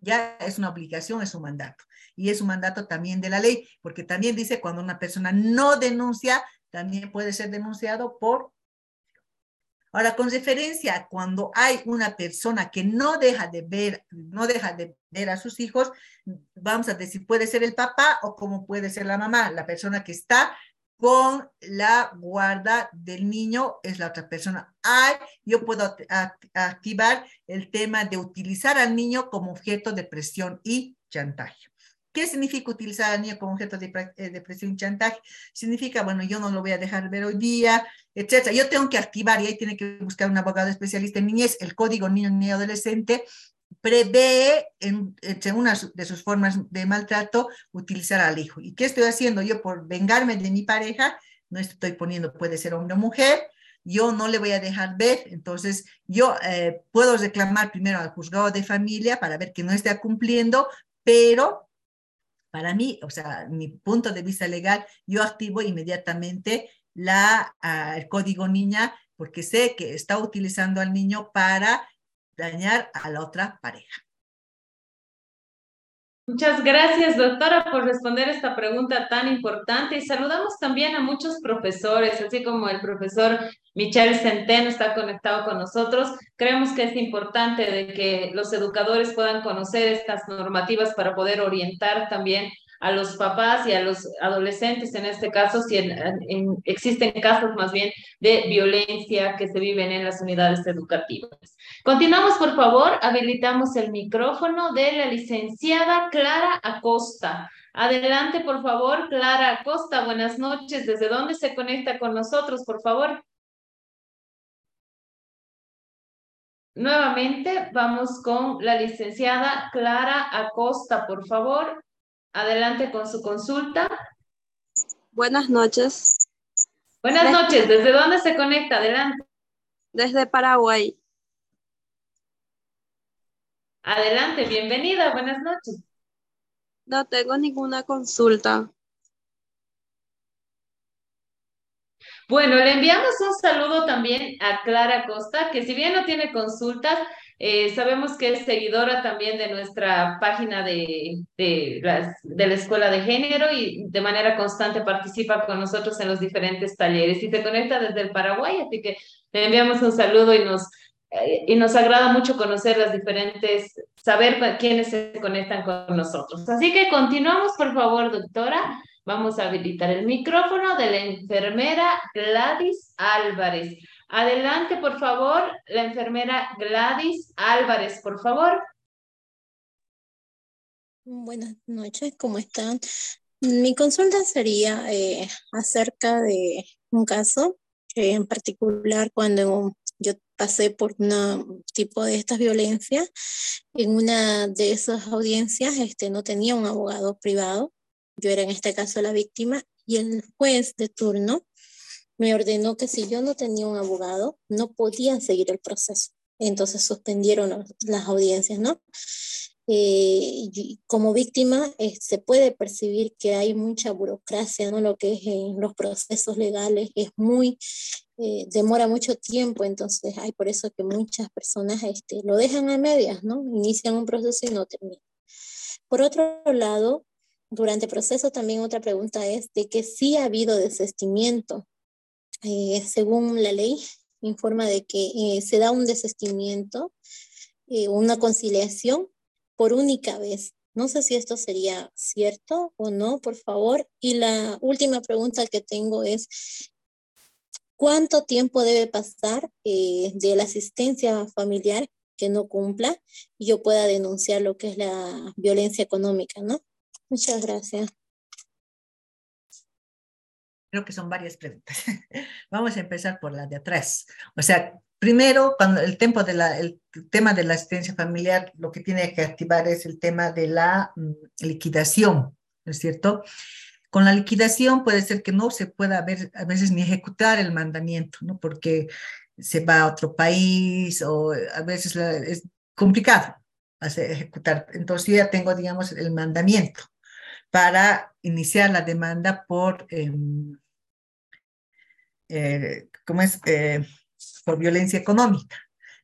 Ya es una obligación, es un mandato. Y es un mandato también de la ley, porque también dice cuando una persona no denuncia, también puede ser denunciado por Ahora, con referencia a cuando hay una persona que no deja de ver, no deja de ver a sus hijos, vamos a decir, puede ser el papá o como puede ser la mamá, la persona que está con la guarda del niño es la otra persona. Hay, yo puedo activar el tema de utilizar al niño como objeto de presión y chantaje. ¿Qué significa utilizar al niño como objeto de, eh, de presión y chantaje? Significa, bueno, yo no lo voy a dejar ver hoy día, etcétera. Yo tengo que activar y ahí tiene que buscar un abogado especialista en niñez. El código niño ni adolescente prevé en, una de sus formas de maltrato utilizar al hijo. ¿Y qué estoy haciendo yo por vengarme de mi pareja? No estoy poniendo, puede ser hombre o mujer, yo no le voy a dejar ver, entonces yo eh, puedo reclamar primero al juzgado de familia para ver que no esté cumpliendo, pero para mí, o sea, mi punto de vista legal, yo activo inmediatamente la, ah, el código niña porque sé que está utilizando al niño para dañar a la otra pareja. Muchas gracias, doctora, por responder esta pregunta tan importante. Y saludamos también a muchos profesores, así como el profesor Michel Centeno está conectado con nosotros. Creemos que es importante de que los educadores puedan conocer estas normativas para poder orientar también a los papás y a los adolescentes, en este caso, si existen casos más bien de violencia que se viven en las unidades educativas. Continuamos, por favor, habilitamos el micrófono de la licenciada Clara Acosta. Adelante, por favor, Clara Acosta, buenas noches. ¿Desde dónde se conecta con nosotros, por favor? nuevamente vamos con la licenciada Clara Acosta, por favor. Adelante con su consulta. Buenas noches. Buenas noches. ¿Desde dónde se conecta? Adelante. Desde Paraguay. Adelante, bienvenida. Buenas noches. No tengo ninguna consulta. Bueno, le enviamos un saludo también a Clara Costa, que si bien no tiene consultas, eh, sabemos que es seguidora también de nuestra página de, de, la Escuela de Género y de manera constante participa con nosotros en los diferentes talleres y se conecta desde el Paraguay, así que le enviamos un saludo y nos, eh, y nos agrada mucho conocer las diferentes, saber quiénes se conectan con nosotros. Así que continuamos, por favor, doctora. Vamos a habilitar el micrófono de la enfermera Gladys Álvarez. Adelante, por favor, la enfermera Gladys Álvarez, por favor. Buenas noches, ¿cómo están? Mi consulta sería eh, acerca de un caso, en particular cuando yo pasé por un tipo de estas violencias, en una de esas audiencias este, no tenía un abogado privado yo era en este caso la víctima, y el juez de turno me ordenó que si yo no tenía un abogado, no podía seguir el proceso. Entonces suspendieron las audiencias, ¿no? Eh, como víctima eh, se puede percibir que hay mucha burocracia, ¿no? Lo que es en los procesos legales es muy, eh, demora mucho tiempo, entonces hay por eso que muchas personas este, lo dejan a medias, ¿no? Inician un proceso y no terminan. Por otro lado, durante el proceso también otra pregunta es de que sí ha habido desestimiento. Eh, según la ley, informa de que eh, se da un desestimiento, eh, una conciliación por única vez. No sé si esto sería cierto o no, por favor. Y la última pregunta que tengo es, ¿cuánto tiempo debe pasar de la asistencia familiar que no cumpla y yo pueda denunciar lo que es la violencia económica, ¿no? Muchas gracias. Creo que son varias preguntas. Vamos a empezar por la de atrás. O sea, primero, cuando el, tiempo de la, el tema de la asistencia familiar, lo que tiene que activar es el tema de la mm, liquidación, ¿no es cierto? Con la liquidación puede ser que no se pueda ver, a veces ni ejecutar el mandamiento, ¿no? Porque se va a otro país o a veces es complicado hacer, ejecutar. Entonces yo ya tengo, digamos, el mandamiento para iniciar la demanda por, em, eh, ¿cómo es? Eh, por violencia económica.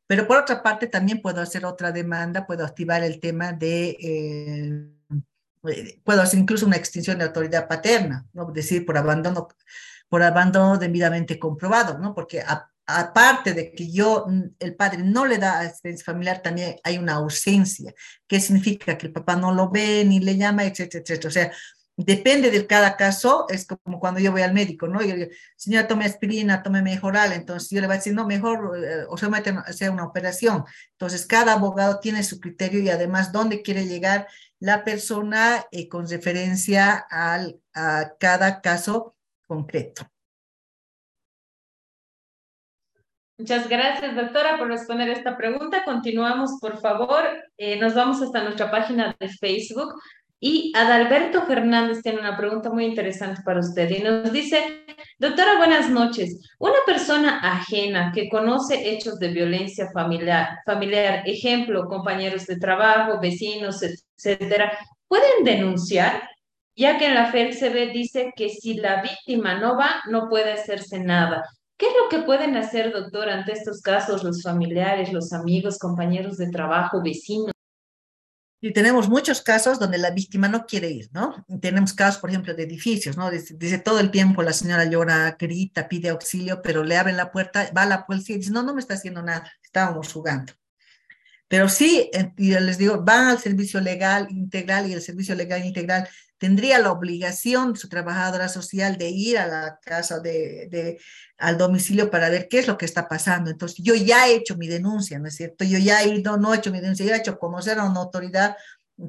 Pero por otra parte, también puedo hacer otra demanda, puedo activar el tema de, eh, puedo hacer incluso una extinción de autoridad paterna, ¿no? Es decir, por abandono, por abandono debidamente comprobado, ¿no? Porque aparte de que yo, mm, el padre no le da asistencia familiar, también hay una ausencia. ¿Qué significa? Que el papá no lo ve, ni le llama, etcétera, etcétera. O sea, depende de cada caso, es como cuando yo voy al médico, ¿no? Yo digo, señora, tome aspirina, tome mejoral, entonces yo le voy a decir, no, mejor, eh, o sea, hacer una operación. Entonces, cada abogado tiene su criterio y además dónde quiere llegar la persona eh, con referencia al, a cada caso concreto. Muchas gracias, doctora, por responder esta pregunta. Continuamos, por favor. Eh, nos vamos hasta nuestra página de Facebook. Y Adalberto Fernández tiene una pregunta muy interesante para usted y nos dice, doctora, buenas noches. Una persona ajena que conoce hechos de violencia familiar, familiar ejemplo, compañeros de trabajo, vecinos, etcétera, ¿pueden denunciar? Ya que en la FELCB dice que si la víctima no va, no puede hacerse nada. ¿Qué es lo que pueden hacer, doctor, ante estos casos los familiares, los amigos, compañeros de trabajo, vecinos? Y tenemos muchos casos donde la víctima no quiere ir, ¿no? Tenemos casos, por ejemplo, de edificios, ¿no? Desde, todo el tiempo la señora llora, grita, pide auxilio, pero le abren la puerta, va a la policía y dice, no, no me está haciendo nada, estábamos jugando. Pero sí, y les digo, van al servicio legal integral y el servicio legal integral tendría la obligación su trabajadora social de ir a la casa, de, al domicilio para ver qué es lo que está pasando. Entonces, yo ya he hecho mi denuncia, ¿no es cierto? Yo ya he ido, no he hecho mi denuncia, yo he hecho conocer a una autoridad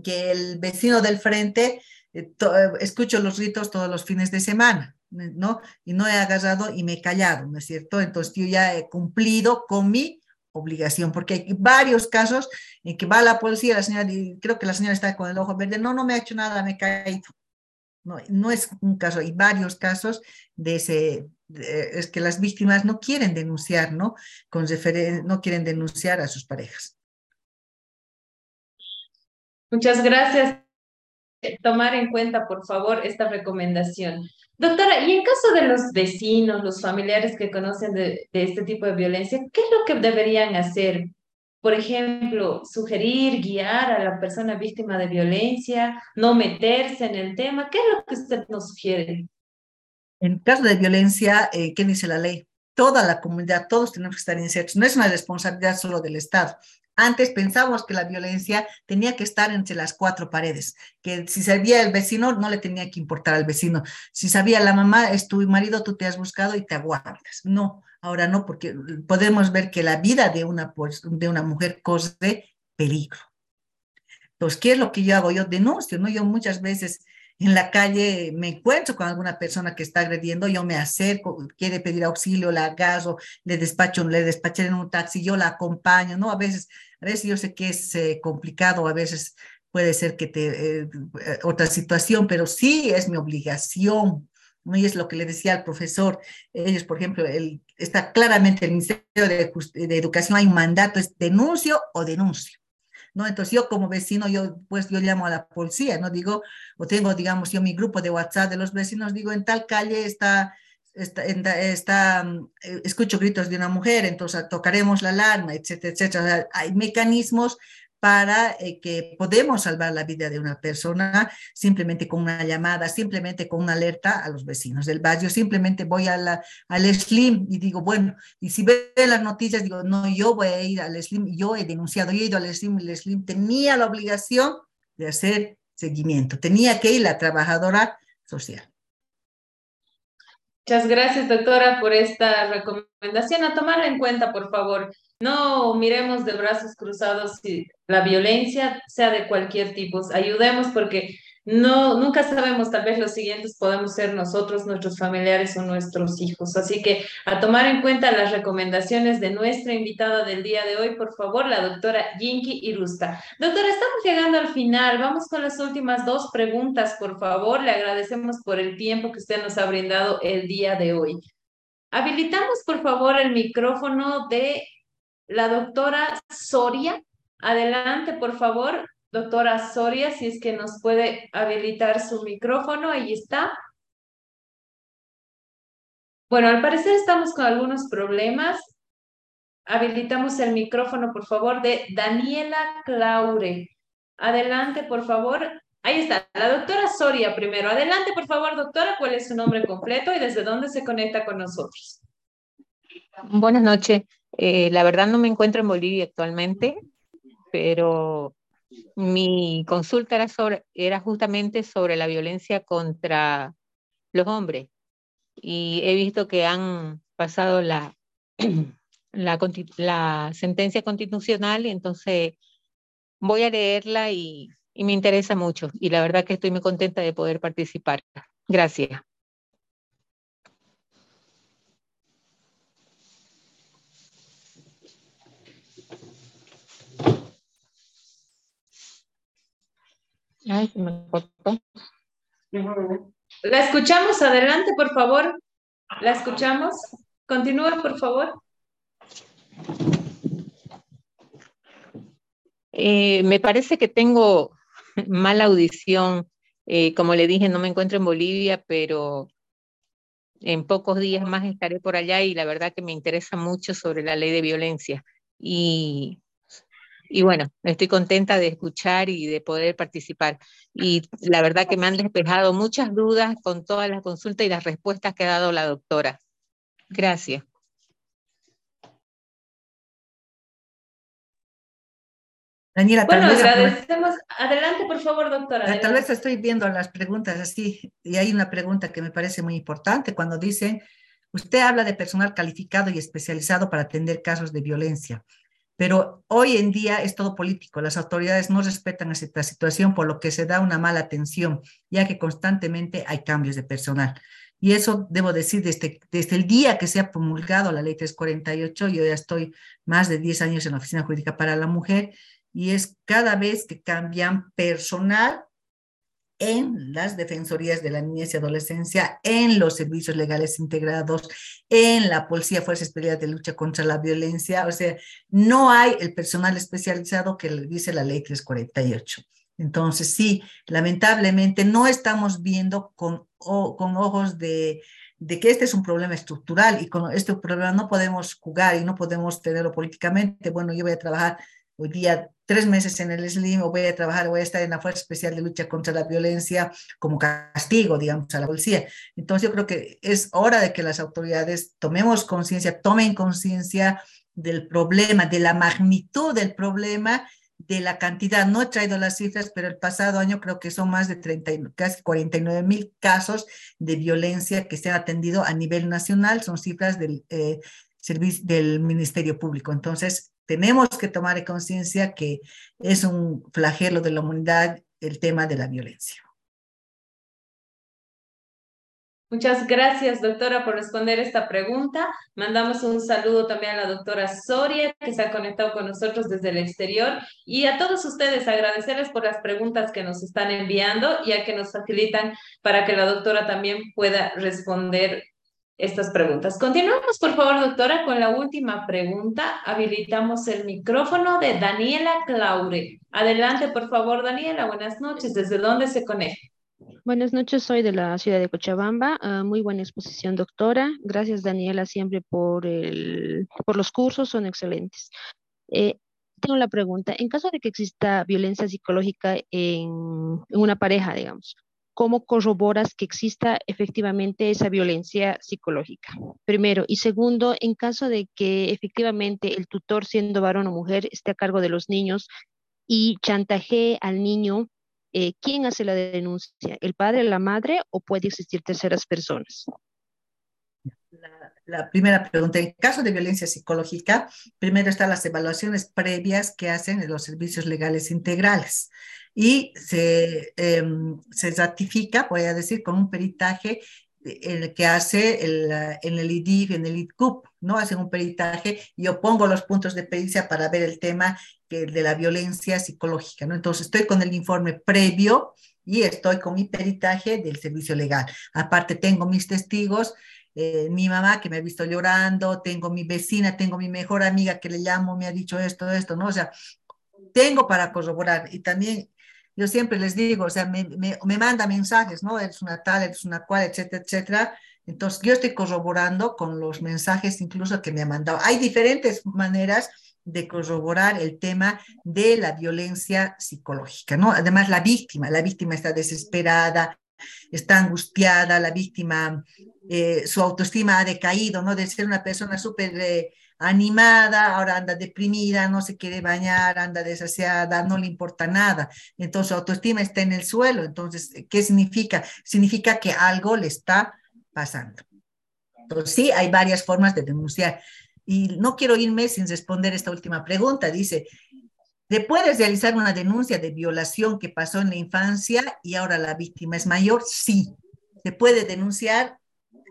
que el vecino del frente, eh, eh, escucho los ritos todos los fines de semana, ¿no? Y no he agarrado y me he callado, ¿no es cierto? Entonces, yo ya he cumplido con mi obligación, porque hay varios casos en que va la policía, la señora, creo que la señora está con el ojo verde, no, no me ha hecho nada, me he caído. No, no es un caso, hay varios casos de ese, es que las víctimas no quieren denunciar, ¿no? Con no quieren denunciar a sus parejas. Muchas gracias. Tomar en cuenta, por favor, esta recomendación. Doctora, y en caso de los vecinos, los familiares que conocen de, de este tipo de violencia, ¿qué es lo que deberían hacer? Por ejemplo, sugerir, guiar a la persona víctima de violencia, no meterse en el tema. ¿Qué es lo que usted nos sugiere? En caso de violencia, eh, ¿qué dice la ley? Toda la comunidad, todos tenemos que estar insertos. No es una responsabilidad solo del Estado. Antes pensábamos que la violencia tenía que estar entre las cuatro paredes, que si sabía el vecino, no le tenía que importar al vecino. Si sabía la mamá, es tu marido, tú te has buscado y te aguantas. No, ahora no, porque podemos ver que la vida de una, pues, de una mujer corre peligro. Entonces, ¿qué es lo que yo hago? Yo denuncio, ¿no? Yo muchas veces en la calle me encuentro con alguna persona que está agrediendo, yo me acerco, quiere pedir auxilio, la agarro, le despacho, le despaché en un taxi, yo la acompaño, ¿no? A veces, a veces yo sé que es eh, complicado, a veces puede ser que te, eh, otra situación, pero sí es mi obligación, ¿no? Y es lo que le decía al profesor, ellos, por ejemplo, el, está claramente el Ministerio de, de Educación, hay un mandato, es denuncio o denuncio. ¿No? Entonces yo como vecino, yo pues yo llamo a la policía, ¿no? Digo, o tengo, digamos, yo mi grupo de WhatsApp de los vecinos, digo, en tal calle está, está, está, mm, eh, escucho gritos de una mujer, entonces tocaremos la alarma, etcétera, etcétera. hay mecanismos para eh, que podemos salvar la vida de una persona simplemente con una llamada, simplemente con una alerta a los vecinos del barrio, simplemente voy a la, al SLIM y digo, bueno, y si ve las noticias, digo, no, yo voy a ir al SLIM, yo he denunciado, yo he ido al SLIM, el SLIM tenía la obligación de hacer seguimiento, tenía que ir la trabajadora social. Muchas gracias, doctora, por esta recomendación. A tomarla en cuenta, por favor. No miremos de brazos cruzados si la violencia sea de cualquier tipo. Ayudemos porque no, nunca sabemos, tal vez los siguientes podemos ser nosotros, nuestros familiares o nuestros hijos. Así que a tomar en cuenta las recomendaciones de nuestra invitada del día de hoy, por favor, la doctora Jinky Irusta. Doctora, estamos llegando al final. Vamos con las últimas dos preguntas, por favor. Le agradecemos por el tiempo que usted nos ha brindado el día de hoy. Habilitamos, por favor, el micrófono de la doctora Soria. Adelante, por favor, doctora Soria, si es que nos puede habilitar su micrófono. Ahí está. Bueno, al parecer estamos con algunos problemas. Habilitamos el micrófono, por favor, de Daniela Claure. Adelante, por favor. Ahí está, la doctora Soria primero. Adelante, por favor, doctora, ¿cuál es su nombre completo y desde dónde se conecta con nosotros? Buenas noches. Eh, la verdad no me encuentro en Bolivia actualmente, pero mi consulta era, sobre, era justamente sobre la violencia contra los hombres. Y he visto que han pasado la, la, sentencia constitucional, entonces voy a leerla y, y me interesa mucho. Y la verdad que estoy muy contenta de poder participar. Gracias. La escuchamos, adelante, por favor. La escuchamos. Continúa, por favor. Eh, me parece que tengo mala audición. Eh, como le dije, no me encuentro en Bolivia, pero en pocos días más estaré por allá y la verdad que me interesa mucho sobre la ley de violencia. Y y bueno, estoy contenta de escuchar y de poder participar. Y la verdad que me han despejado muchas dudas con toda la consulta y las respuestas que ha dado la doctora. Gracias. Daniela, bueno, agradecemos. Adelante, por favor, doctora. Tal vez estoy viendo las preguntas así, y hay una pregunta que me parece muy importante cuando dice, usted habla de personal calificado y especializado para atender casos de violencia. Pero hoy en día es todo político. Las autoridades no respetan esta situación, por lo que se da una mala atención, ya que constantemente hay cambios de personal. Y eso debo decir, desde, desde el día que se ha promulgado la ley 348, yo ya estoy más de 10 años en la Oficina Jurídica para la Mujer, y es cada vez que cambian personal en las defensorías de la niñez y adolescencia, en los servicios legales integrados, en la Policía Fuerza Especial de Lucha contra la Violencia. O sea, no hay el personal especializado que dice la ley 348. Entonces, sí, lamentablemente no estamos viendo con, con ojos de, de que este es un problema estructural y con este problema no podemos jugar y no podemos tenerlo políticamente. Bueno, yo voy a trabajar hoy día tres meses en el SLIM o voy a trabajar, voy a estar en la Fuerza Especial de Lucha contra la Violencia como castigo, digamos, a la policía. Entonces yo creo que es hora de que las autoridades tomemos conciencia, tomen conciencia del problema, de la magnitud del problema, de la cantidad. No he traído las cifras, pero el pasado año creo que son más de 30, casi 49 mil casos de violencia que se han atendido a nivel nacional. Son cifras del, eh, del Ministerio Público. Entonces, tenemos que tomar conciencia que es un flagelo de la humanidad el tema de la violencia. Muchas gracias, doctora, por responder esta pregunta. Mandamos un saludo también a la doctora Soria, que se ha conectado con nosotros desde el exterior, y a todos ustedes agradecerles por las preguntas que nos están enviando y a que nos facilitan para que la doctora también pueda responder estas preguntas. Continuamos, por favor, doctora, con la última pregunta. Habilitamos el micrófono de Daniela Claure. Adelante, por favor, Daniela. Buenas noches. ¿Desde dónde se conecta? Buenas noches, soy de la ciudad de Cochabamba. Ah, muy buena exposición, doctora. Gracias, Daniela, siempre por, el, por los cursos, son excelentes. Eh, tengo la pregunta, en caso de que exista violencia psicológica en, en una pareja, digamos, cómo corroboras que exista efectivamente esa violencia psicológica. Primero. Y segundo, en caso de que efectivamente el tutor, siendo varón o mujer, esté a cargo de los niños y chantajee al niño, eh, ¿quién hace la denuncia? ¿El padre, la madre o puede existir terceras personas? La primera pregunta, en caso de violencia psicológica, primero están las evaluaciones previas que hacen los servicios legales integrales y se, em, se ratifica, voy a decir, con un peritaje el que hace el, en el IDIF, en el IDCUP, ¿no? Hacen un peritaje y yo pongo los puntos de pericia para ver el tema que, de la violencia psicológica, ¿no? Entonces estoy con el informe previo y estoy con mi peritaje del servicio legal. Aparte tengo mis testigos, eh, mi mamá que me ha visto llorando, tengo mi vecina, tengo mi mejor amiga que le llamo, me ha dicho esto, esto, ¿no? O sea, tengo para corroborar y también yo siempre les digo, o sea, me, me, manda mensajes, ¿no? Eres una tal, eres una cual, etcétera, etcétera. Entonces, yo estoy corroborando con los mensajes incluso que me ha mandado. Hay diferentes maneras de corroborar el tema de la violencia psicológica, ¿no? Además, la víctima, la víctima está desesperada, está angustiada, la víctima, eh, su autoestima ha decaído, ¿no? De ser una persona súper eh, animada, ahora anda deprimida, no se quiere bañar, anda desaseada, no le importa nada. Entonces, su autoestima está en el suelo. Entonces, ¿qué significa? Significa que algo le está pasando. Entonces, sí, hay varias formas de denunciar. Y no quiero irme sin responder esta última pregunta. Dice, ¿le puedes realizar una denuncia de violación que pasó en la infancia y ahora la víctima es mayor? Sí, se puede denunciar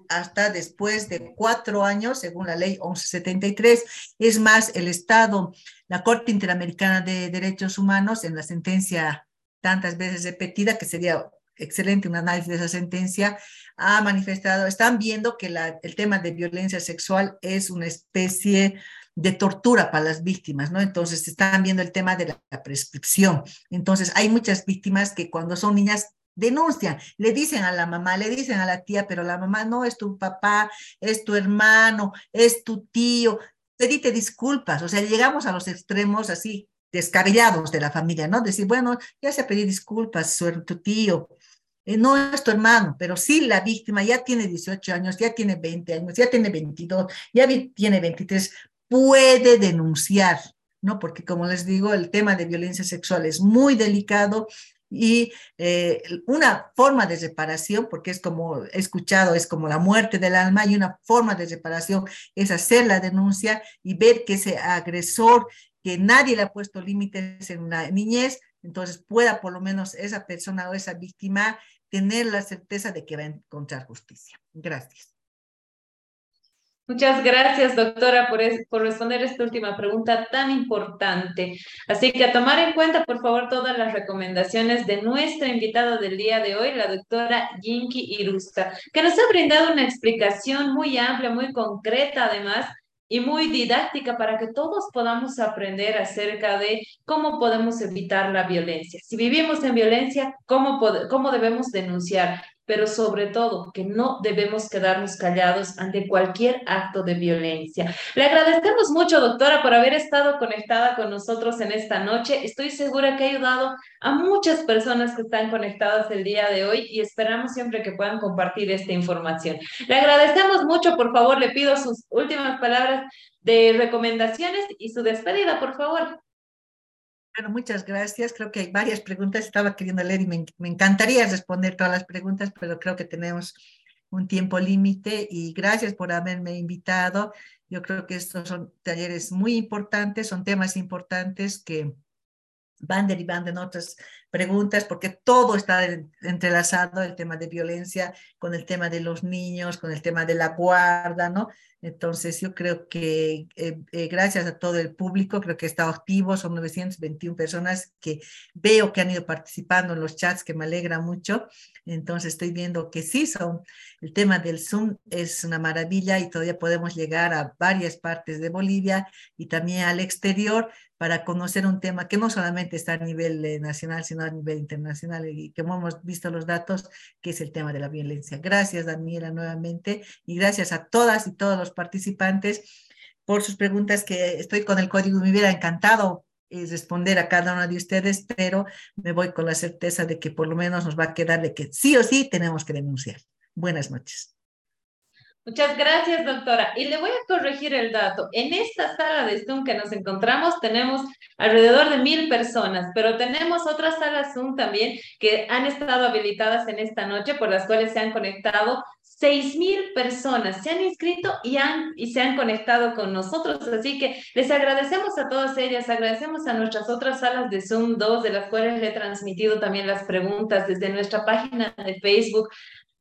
hasta después de cuatro años, según la ley 1173. Es más, el Estado, la Corte Interamericana de Derechos Humanos, en la sentencia tantas veces repetida, que sería excelente un análisis de esa sentencia, ha manifestado, están viendo que el tema de violencia sexual es una especie de tortura para las víctimas, ¿no? Entonces están viendo el tema de la prescripción. Entonces hay muchas víctimas que cuando son niñas denuncian, le dicen a la mamá, le dicen a la tía, pero la mamá no es tu papá, es tu hermano, es tu tío, pedite disculpas, o sea, llegamos a los extremos así descabellados de la familia, ¿no? Decir, bueno, ya se pedí disculpas, tu tío, eh, no es tu hermano, pero sí la víctima ya tiene 18 años, ya tiene 20 años, ya tiene 22, ya tiene 23, puede denunciar, ¿no? Porque como les digo, el tema de violencia sexual es muy delicado y eh, una forma de reparación, porque es como he escuchado, es como la muerte del alma, y una forma de reparación es hacer la denuncia y ver que ese agresor, que nadie le ha puesto límites en una niñez, entonces pueda por lo menos esa persona o esa víctima tener la certeza de que va a encontrar justicia. Gracias. Muchas gracias, doctora, por, responder esta última pregunta tan importante. Así que a tomar en cuenta, por favor, todas las recomendaciones de nuestra invitada del día de hoy, la doctora Jinky Irusta, que nos ha brindado una explicación muy amplia, muy concreta, además, y muy didáctica para que todos podamos aprender acerca de cómo podemos evitar la violencia. Si vivimos en violencia, cómo, cómo debemos denunciar pero sobre todo que no debemos quedarnos callados ante cualquier acto de violencia. Le agradecemos mucho, doctora, por haber estado conectada con nosotros en esta noche. Estoy segura que ha ayudado a muchas personas que están conectadas el día de hoy y esperamos siempre que puedan compartir esta información. Le agradecemos mucho, por favor, le pido sus últimas palabras de recomendaciones y su despedida, por favor. Bueno, muchas gracias. Creo que hay varias preguntas. Estaba queriendo leer y me, encantaría responder todas las preguntas, pero creo que tenemos un tiempo límite y gracias por haberme invitado. Yo creo que estos son talleres muy importantes, son temas importantes que van derivando en otras preguntas, porque todo está entrelazado, el tema de violencia con el tema de los niños, con el tema de la guarda, ¿no? Entonces, yo creo que eh, eh, gracias a todo el público, creo que he estado activo, son 921 personas que veo que han ido participando en los chats, que me alegra mucho. Entonces, estoy viendo que sí, son, el tema del Zoom es una maravilla y todavía podemos llegar a varias partes de Bolivia y también al exterior para conocer un tema que no solamente está a nivel nacional, sino a nivel internacional y que hemos visto los datos, que es el tema de la violencia. Gracias, Daniela, nuevamente, y gracias a todas y todos los participantes por sus preguntas que estoy con el código. Me hubiera encantado eh, responder a cada una de ustedes, pero me voy con la certeza de que por lo menos nos va a quedar de que sí o sí tenemos que denunciar. Buenas noches. Muchas gracias, doctora. Y le voy a corregir el dato. En esta sala de Zoom que nos encontramos tenemos alrededor de mil personas, pero tenemos otras salas Zoom también que han estado habilitadas en esta noche, por las cuales se han conectado seis mil personas. Se han inscrito y, se han conectado con nosotros. Así que les agradecemos a todas ellas, agradecemos a nuestras otras salas de Zoom 2, de las cuales le he transmitido también las preguntas desde nuestra página de Facebook.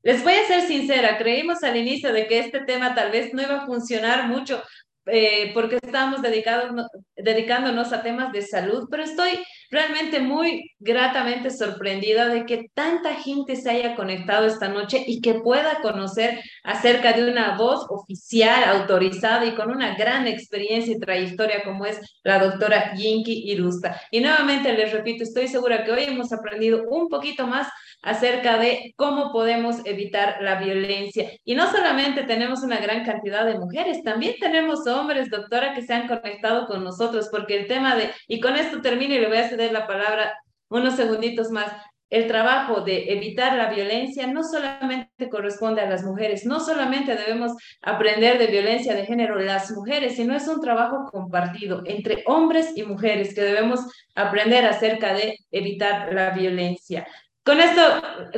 Les voy a ser sincera, creímos al inicio de que este tema tal vez no iba a funcionar mucho eh, porque estábamos dedicándonos a temas de salud, pero estoy realmente muy gratamente sorprendida de que tanta gente se haya conectado esta noche y que pueda conocer acerca de una voz oficial, autorizada y con una gran experiencia y trayectoria como es la doctora Yinki Irusta. Y nuevamente les repito, estoy segura que hoy hemos aprendido un poquito más acerca de cómo podemos evitar la violencia. Y no solamente tenemos una gran cantidad de mujeres, también tenemos hombres, doctora, que se han conectado con nosotros, porque el tema de, y con esto termino y le voy a ceder la palabra unos segunditos más, el trabajo de evitar la violencia no solamente corresponde a las mujeres, no solamente debemos aprender de violencia de género las mujeres, sino es un trabajo compartido entre hombres y mujeres que debemos aprender acerca de evitar la violencia. Con, esto,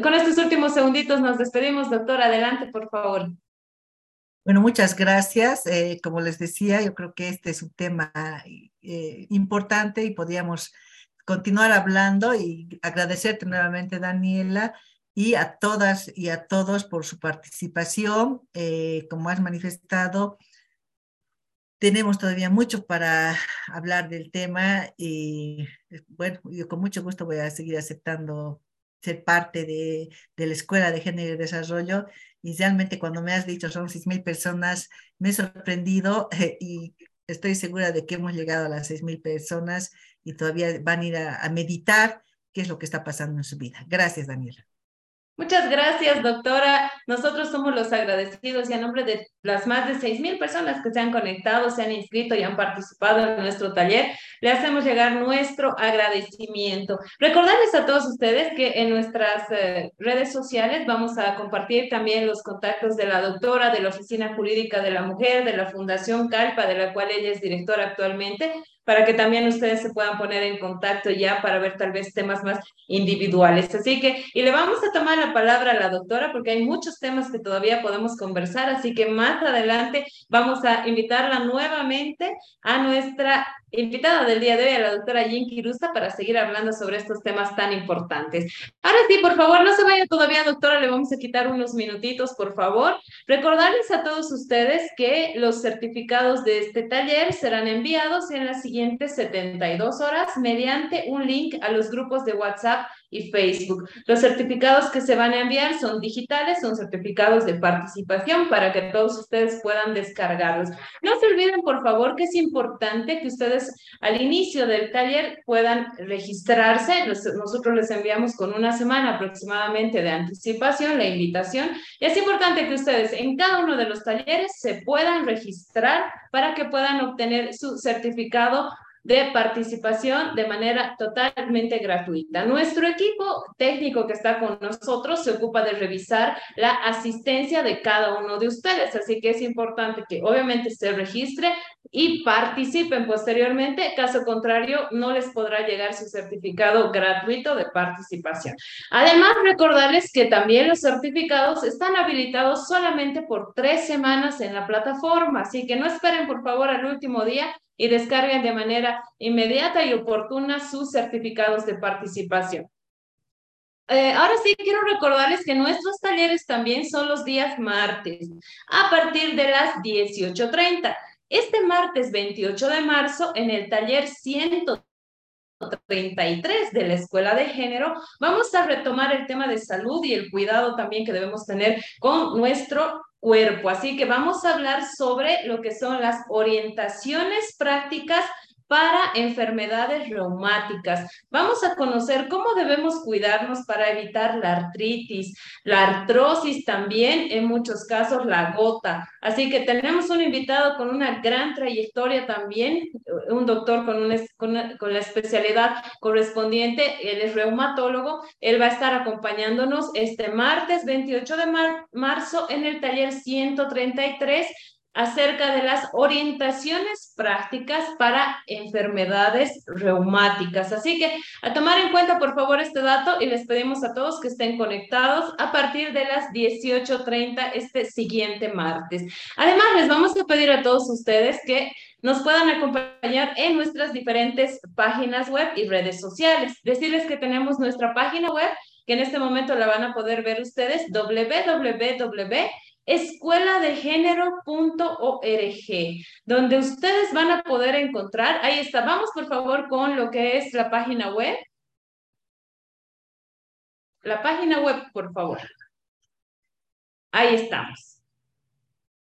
con estos últimos segunditos nos despedimos, doctor. Adelante, por favor. Bueno, muchas gracias. Eh, como les decía, yo creo que este es un tema eh, importante y podríamos continuar hablando y agradecerte nuevamente, Daniela, y a todas y a todos por su participación. Eh, como has manifestado, tenemos todavía mucho para hablar del tema y bueno, yo con mucho gusto voy a seguir aceptando ser parte de, de, la Escuela de Género y Desarrollo. Y realmente cuando me has dicho son 6.000 personas, me he sorprendido y estoy segura de que hemos llegado a las 6.000 personas y todavía van a ir a, meditar qué es lo que está pasando en su vida. Gracias, Daniela. Muchas gracias, doctora. Nosotros somos los agradecidos y a nombre de las más de 6.000 personas que se han conectado, se han inscrito y han participado en nuestro taller, le hacemos llegar nuestro agradecimiento. Recordarles a todos ustedes que en nuestras eh, redes sociales vamos a compartir también los contactos de la doctora de la Oficina Jurídica de la Mujer, de la Fundación Calpa, de la cual ella es directora actualmente, para que también ustedes se puedan poner en contacto ya para ver tal vez temas más individuales. Así que, y le vamos a tomar la palabra a la doctora porque hay muchos temas que todavía podemos conversar, así que más adelante vamos a invitarla nuevamente a nuestra invitada del día de hoy, a la doctora Jean Kirusa, para seguir hablando sobre estos temas tan importantes. Ahora sí, por favor, no se vaya todavía, doctora, le vamos a quitar unos minutitos, por favor. Recordarles a todos ustedes que los certificados de este taller serán enviados en las siguientes 72 horas mediante un link a los grupos de WhatsApp y Facebook. Los certificados que se van a enviar son digitales, son certificados de participación para que todos ustedes puedan descargarlos. No se olviden, por favor, que es importante que ustedes al inicio del taller puedan registrarse. Nosotros les enviamos con una semana aproximadamente de anticipación la invitación. Y es importante que ustedes en cada uno de los talleres se puedan registrar para que puedan obtener su certificado de participación de manera totalmente gratuita. Nuestro equipo técnico que está con nosotros se ocupa de revisar la asistencia de cada uno de ustedes, así que es importante que obviamente se registre y participen posteriormente, caso contrario no les podrá llegar su certificado gratuito de participación. Además, recordarles que también los certificados están habilitados solamente por tres semanas en la plataforma, así que no esperen por favor al último día y descarguen de manera inmediata y oportuna sus certificados de participación. Eh, ahora sí, quiero recordarles que nuestros talleres también son los días martes, a partir de las 18.30. Este martes 28 de marzo, en el taller 133 de la Escuela de Género, vamos a retomar el tema de salud y el cuidado también que debemos tener con nuestro cuerpo. Así que vamos a hablar sobre lo que son las orientaciones prácticas para enfermedades reumáticas. Vamos a conocer cómo debemos cuidarnos para evitar la artritis, la artrosis también, en muchos casos la gota. Así que tenemos un invitado con una gran trayectoria también, un doctor con, con, la especialidad correspondiente, él es reumatólogo, él va a estar acompañándonos este martes 28 de marzo en el taller 133 acerca de las orientaciones prácticas para enfermedades reumáticas. Así que a tomar en cuenta, por favor, este dato y les pedimos a todos que estén conectados a partir de las 18.30 este siguiente martes. Además, les vamos a pedir a todos ustedes que nos puedan acompañar en nuestras diferentes páginas web y redes sociales. Decirles que tenemos nuestra página web, que en este momento la van a poder ver ustedes, www escueladegénero.org, donde ustedes van a poder encontrar, ahí está, vamos por favor con lo que es la página web. La página web, por favor. Ahí estamos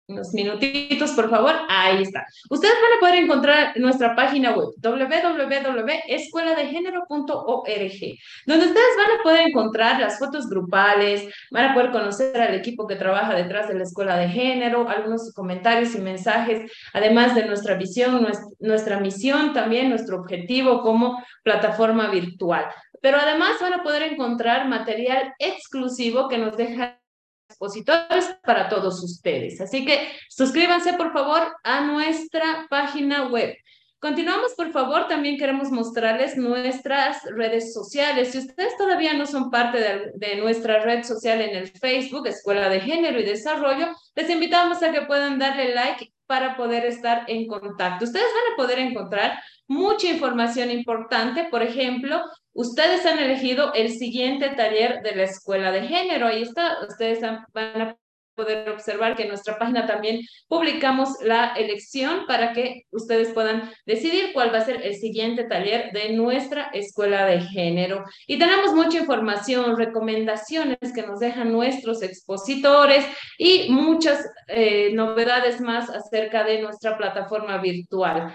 unos minutitos, por favor. Ahí está. Ustedes van a poder encontrar nuestra página web www.escueladegénero.org, donde ustedes van a poder encontrar las fotos grupales, van a poder conocer al equipo que trabaja detrás de la Escuela de Género, algunos comentarios y mensajes, además de nuestra visión, nuestra, misión, también nuestro objetivo como plataforma virtual. Pero además van a poder encontrar material exclusivo que nos deja expositores para todos ustedes. Así que suscríbanse por favor a nuestra página web. Continuamos, por favor, también queremos mostrarles nuestras redes sociales. Si ustedes todavía no son parte de, de, nuestra red social en el Facebook, Escuela de Género y Desarrollo, les invitamos a que puedan darle like para poder estar en contacto. Ustedes van a poder encontrar mucha información importante, por ejemplo, Ustedes han elegido el siguiente taller de la Escuela de Género. Ahí está, ustedes van a poder observar que en nuestra página también publicamos la elección para que ustedes puedan decidir cuál va a ser el siguiente taller de nuestra escuela de género. Y tenemos mucha información, recomendaciones que nos dejan nuestros expositores y muchas eh, novedades más acerca de nuestra plataforma virtual.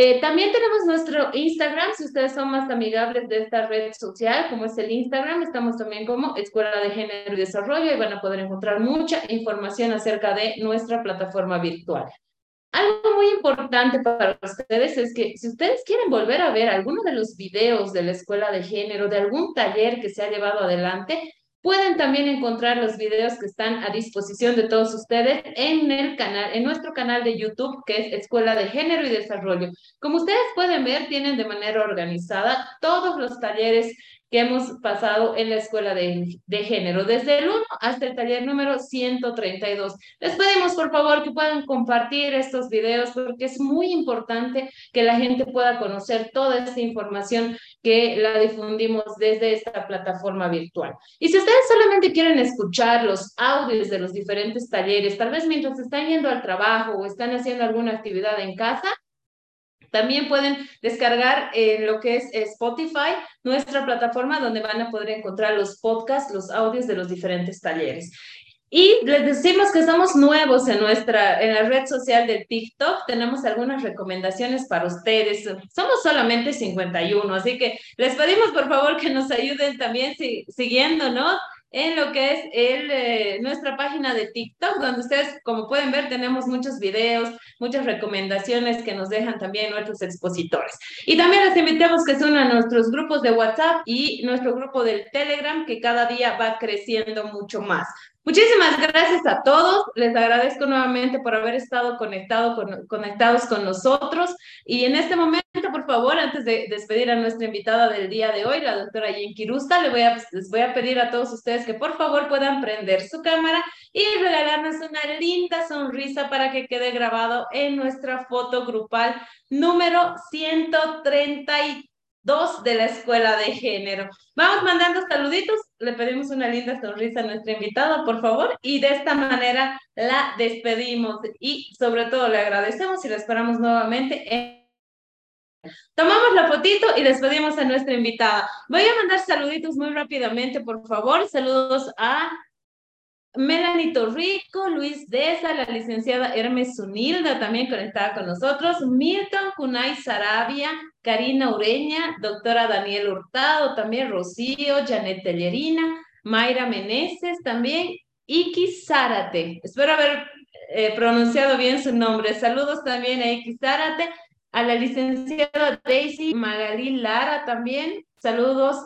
Eh, también tenemos nuestro Instagram, si ustedes son más amigables de esta red social, como es el Instagram, estamos también como Escuela de Género y Desarrollo y van a poder encontrar mucha información acerca de nuestra plataforma virtual. Algo muy importante para ustedes es que si ustedes quieren volver a ver alguno de los videos de la Escuela de Género, de algún taller que se ha llevado adelante, Pueden también encontrar los videos que están a disposición de todos ustedes en el canal, en nuestro canal de YouTube, que es Escuela de Género y Desarrollo. Como ustedes pueden ver, tienen de manera organizada todos los talleres que hemos pasado en la escuela de, de, género, desde el 1 hasta el taller número 132. Les pedimos, por favor, que puedan compartir estos videos porque es muy importante que la gente pueda conocer toda esta información que la difundimos desde esta plataforma virtual. Y si ustedes solamente quieren escuchar los audios de los diferentes talleres, tal vez mientras están yendo al trabajo o están haciendo alguna actividad en casa, también pueden descargar en lo que es Spotify, nuestra plataforma donde van a poder encontrar los podcasts, los audios de los diferentes talleres. Y les decimos que somos nuevos en nuestra, en la red social de TikTok. Tenemos algunas recomendaciones para ustedes. Somos solamente 51, así que les pedimos por favor que nos ayuden también si, siguiéndonos en lo que es el, eh, nuestra página de TikTok, donde ustedes, como pueden ver, tenemos muchos videos, muchas recomendaciones que nos dejan también nuestros expositores. Y también les invitamos que se unan a nuestros grupos de WhatsApp y nuestro grupo del Telegram, que cada día va creciendo mucho más. Muchísimas gracias a todos. Les agradezco nuevamente por haber estado conectado con, conectados con nosotros. Y en este momento, por favor, antes de despedir a nuestra invitada del día de hoy, la doctora Jen Kirusta, les voy, a, les voy a pedir a todos ustedes que por favor puedan prender su cámara y regalarnos una linda sonrisa para que quede grabado en nuestra foto grupal número 133 dos de la Escuela de Género. Vamos mandando saluditos, le pedimos una linda sonrisa a nuestra invitada, por favor, y de esta manera la despedimos y sobre todo le agradecemos y la esperamos nuevamente. Tomamos la fotito y despedimos a nuestra invitada. Voy a mandar saluditos muy rápidamente, por favor. Saludos a Melanie Torrico, Luis Deza, la licenciada Hermes Zunilda, también conectada con nosotros, Milton Kunay Sarabia, Karina Ureña, doctora Daniel Hurtado, también Rocío, Janet Tellerina, Mayra Meneses, también Iki Zárate. Espero haber eh, pronunciado bien su nombre. Saludos también a Iki Zárate, a la licenciada Daisy Magalí Lara también. Saludos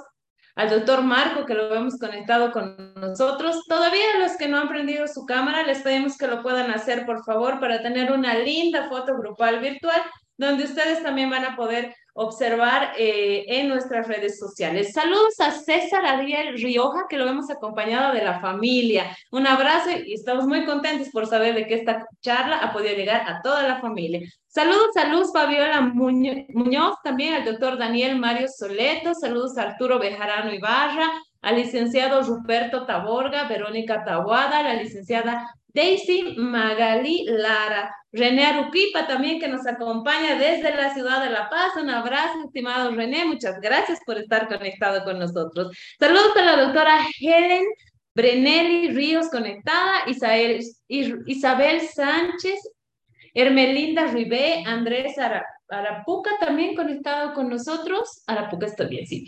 al doctor Marco, que lo hemos conectado con nosotros. Todavía los que no han prendido su cámara, les pedimos que lo puedan hacer, por favor, para tener una linda foto grupal virtual, donde ustedes también van a poder observar eh, en nuestras redes sociales. Saludos a César Ariel Rioja, que lo hemos acompañado de la familia. Un abrazo y estamos muy contentos por saber de que esta charla ha podido llegar a toda la familia. Saludos a Luz Fabiola Muñoz, también al doctor Daniel Mario Soleto, saludos a Arturo Bejarano Ibarra, al licenciado Ruperto Taborga, Verónica Tabuada, la licenciada Daisy Magali Lara, René Aruquipa también que nos acompaña desde la ciudad de La Paz. Un abrazo, estimado René, muchas gracias por estar conectado con nosotros. Saludos a la doctora Helen Brenelli Ríos conectada, Isabel, Isabel Sánchez, Hermelinda Ribé, Andrés Arapuca también conectado con nosotros. Arapuca está bien, sí.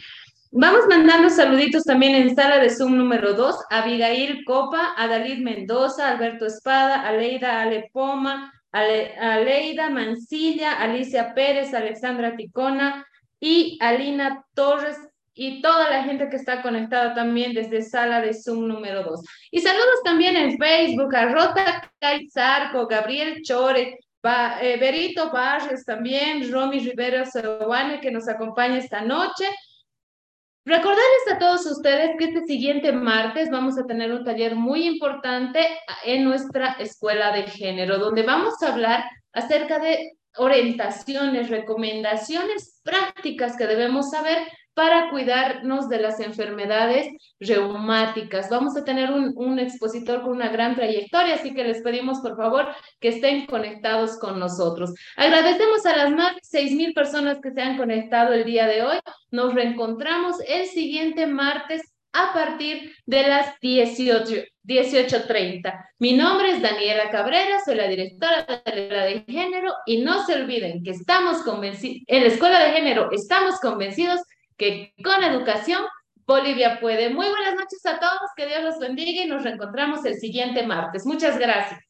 Vamos mandando saluditos también en sala de Zoom número 2, Abigail Copa, Adalid Mendoza, Alberto Espada, Aleida Alepoma, Ale, Aleida Mancilla, Alicia Pérez, Alexandra Ticona y Alina Torres y toda la gente que está conectada también desde sala de Zoom número 2. Y saludos también en Facebook a Rota Caizarco, Gabriel Chore, eh, Berito Barres también, Romy Rivera Seoane que nos acompaña esta noche. Recordarles a todos ustedes que este siguiente martes vamos a tener un taller muy importante en nuestra escuela de género, donde vamos a hablar acerca de orientaciones, recomendaciones prácticas que debemos saber para cuidarnos de las enfermedades reumáticas. Vamos a tener un, un, expositor con una gran trayectoria, así que les pedimos por favor que estén conectados con nosotros. Agradecemos a las más de 6.000 personas que se han conectado el día de hoy. Nos reencontramos el siguiente martes a partir de las 18, 18.30. Mi nombre es Daniela Cabrera, soy la directora de la de género y no se olviden que estamos convencidos, en la Escuela de Género estamos convencidos que con educación Bolivia puede. Muy buenas noches a todos, que Dios los bendiga y nos reencontramos el siguiente martes. Muchas gracias.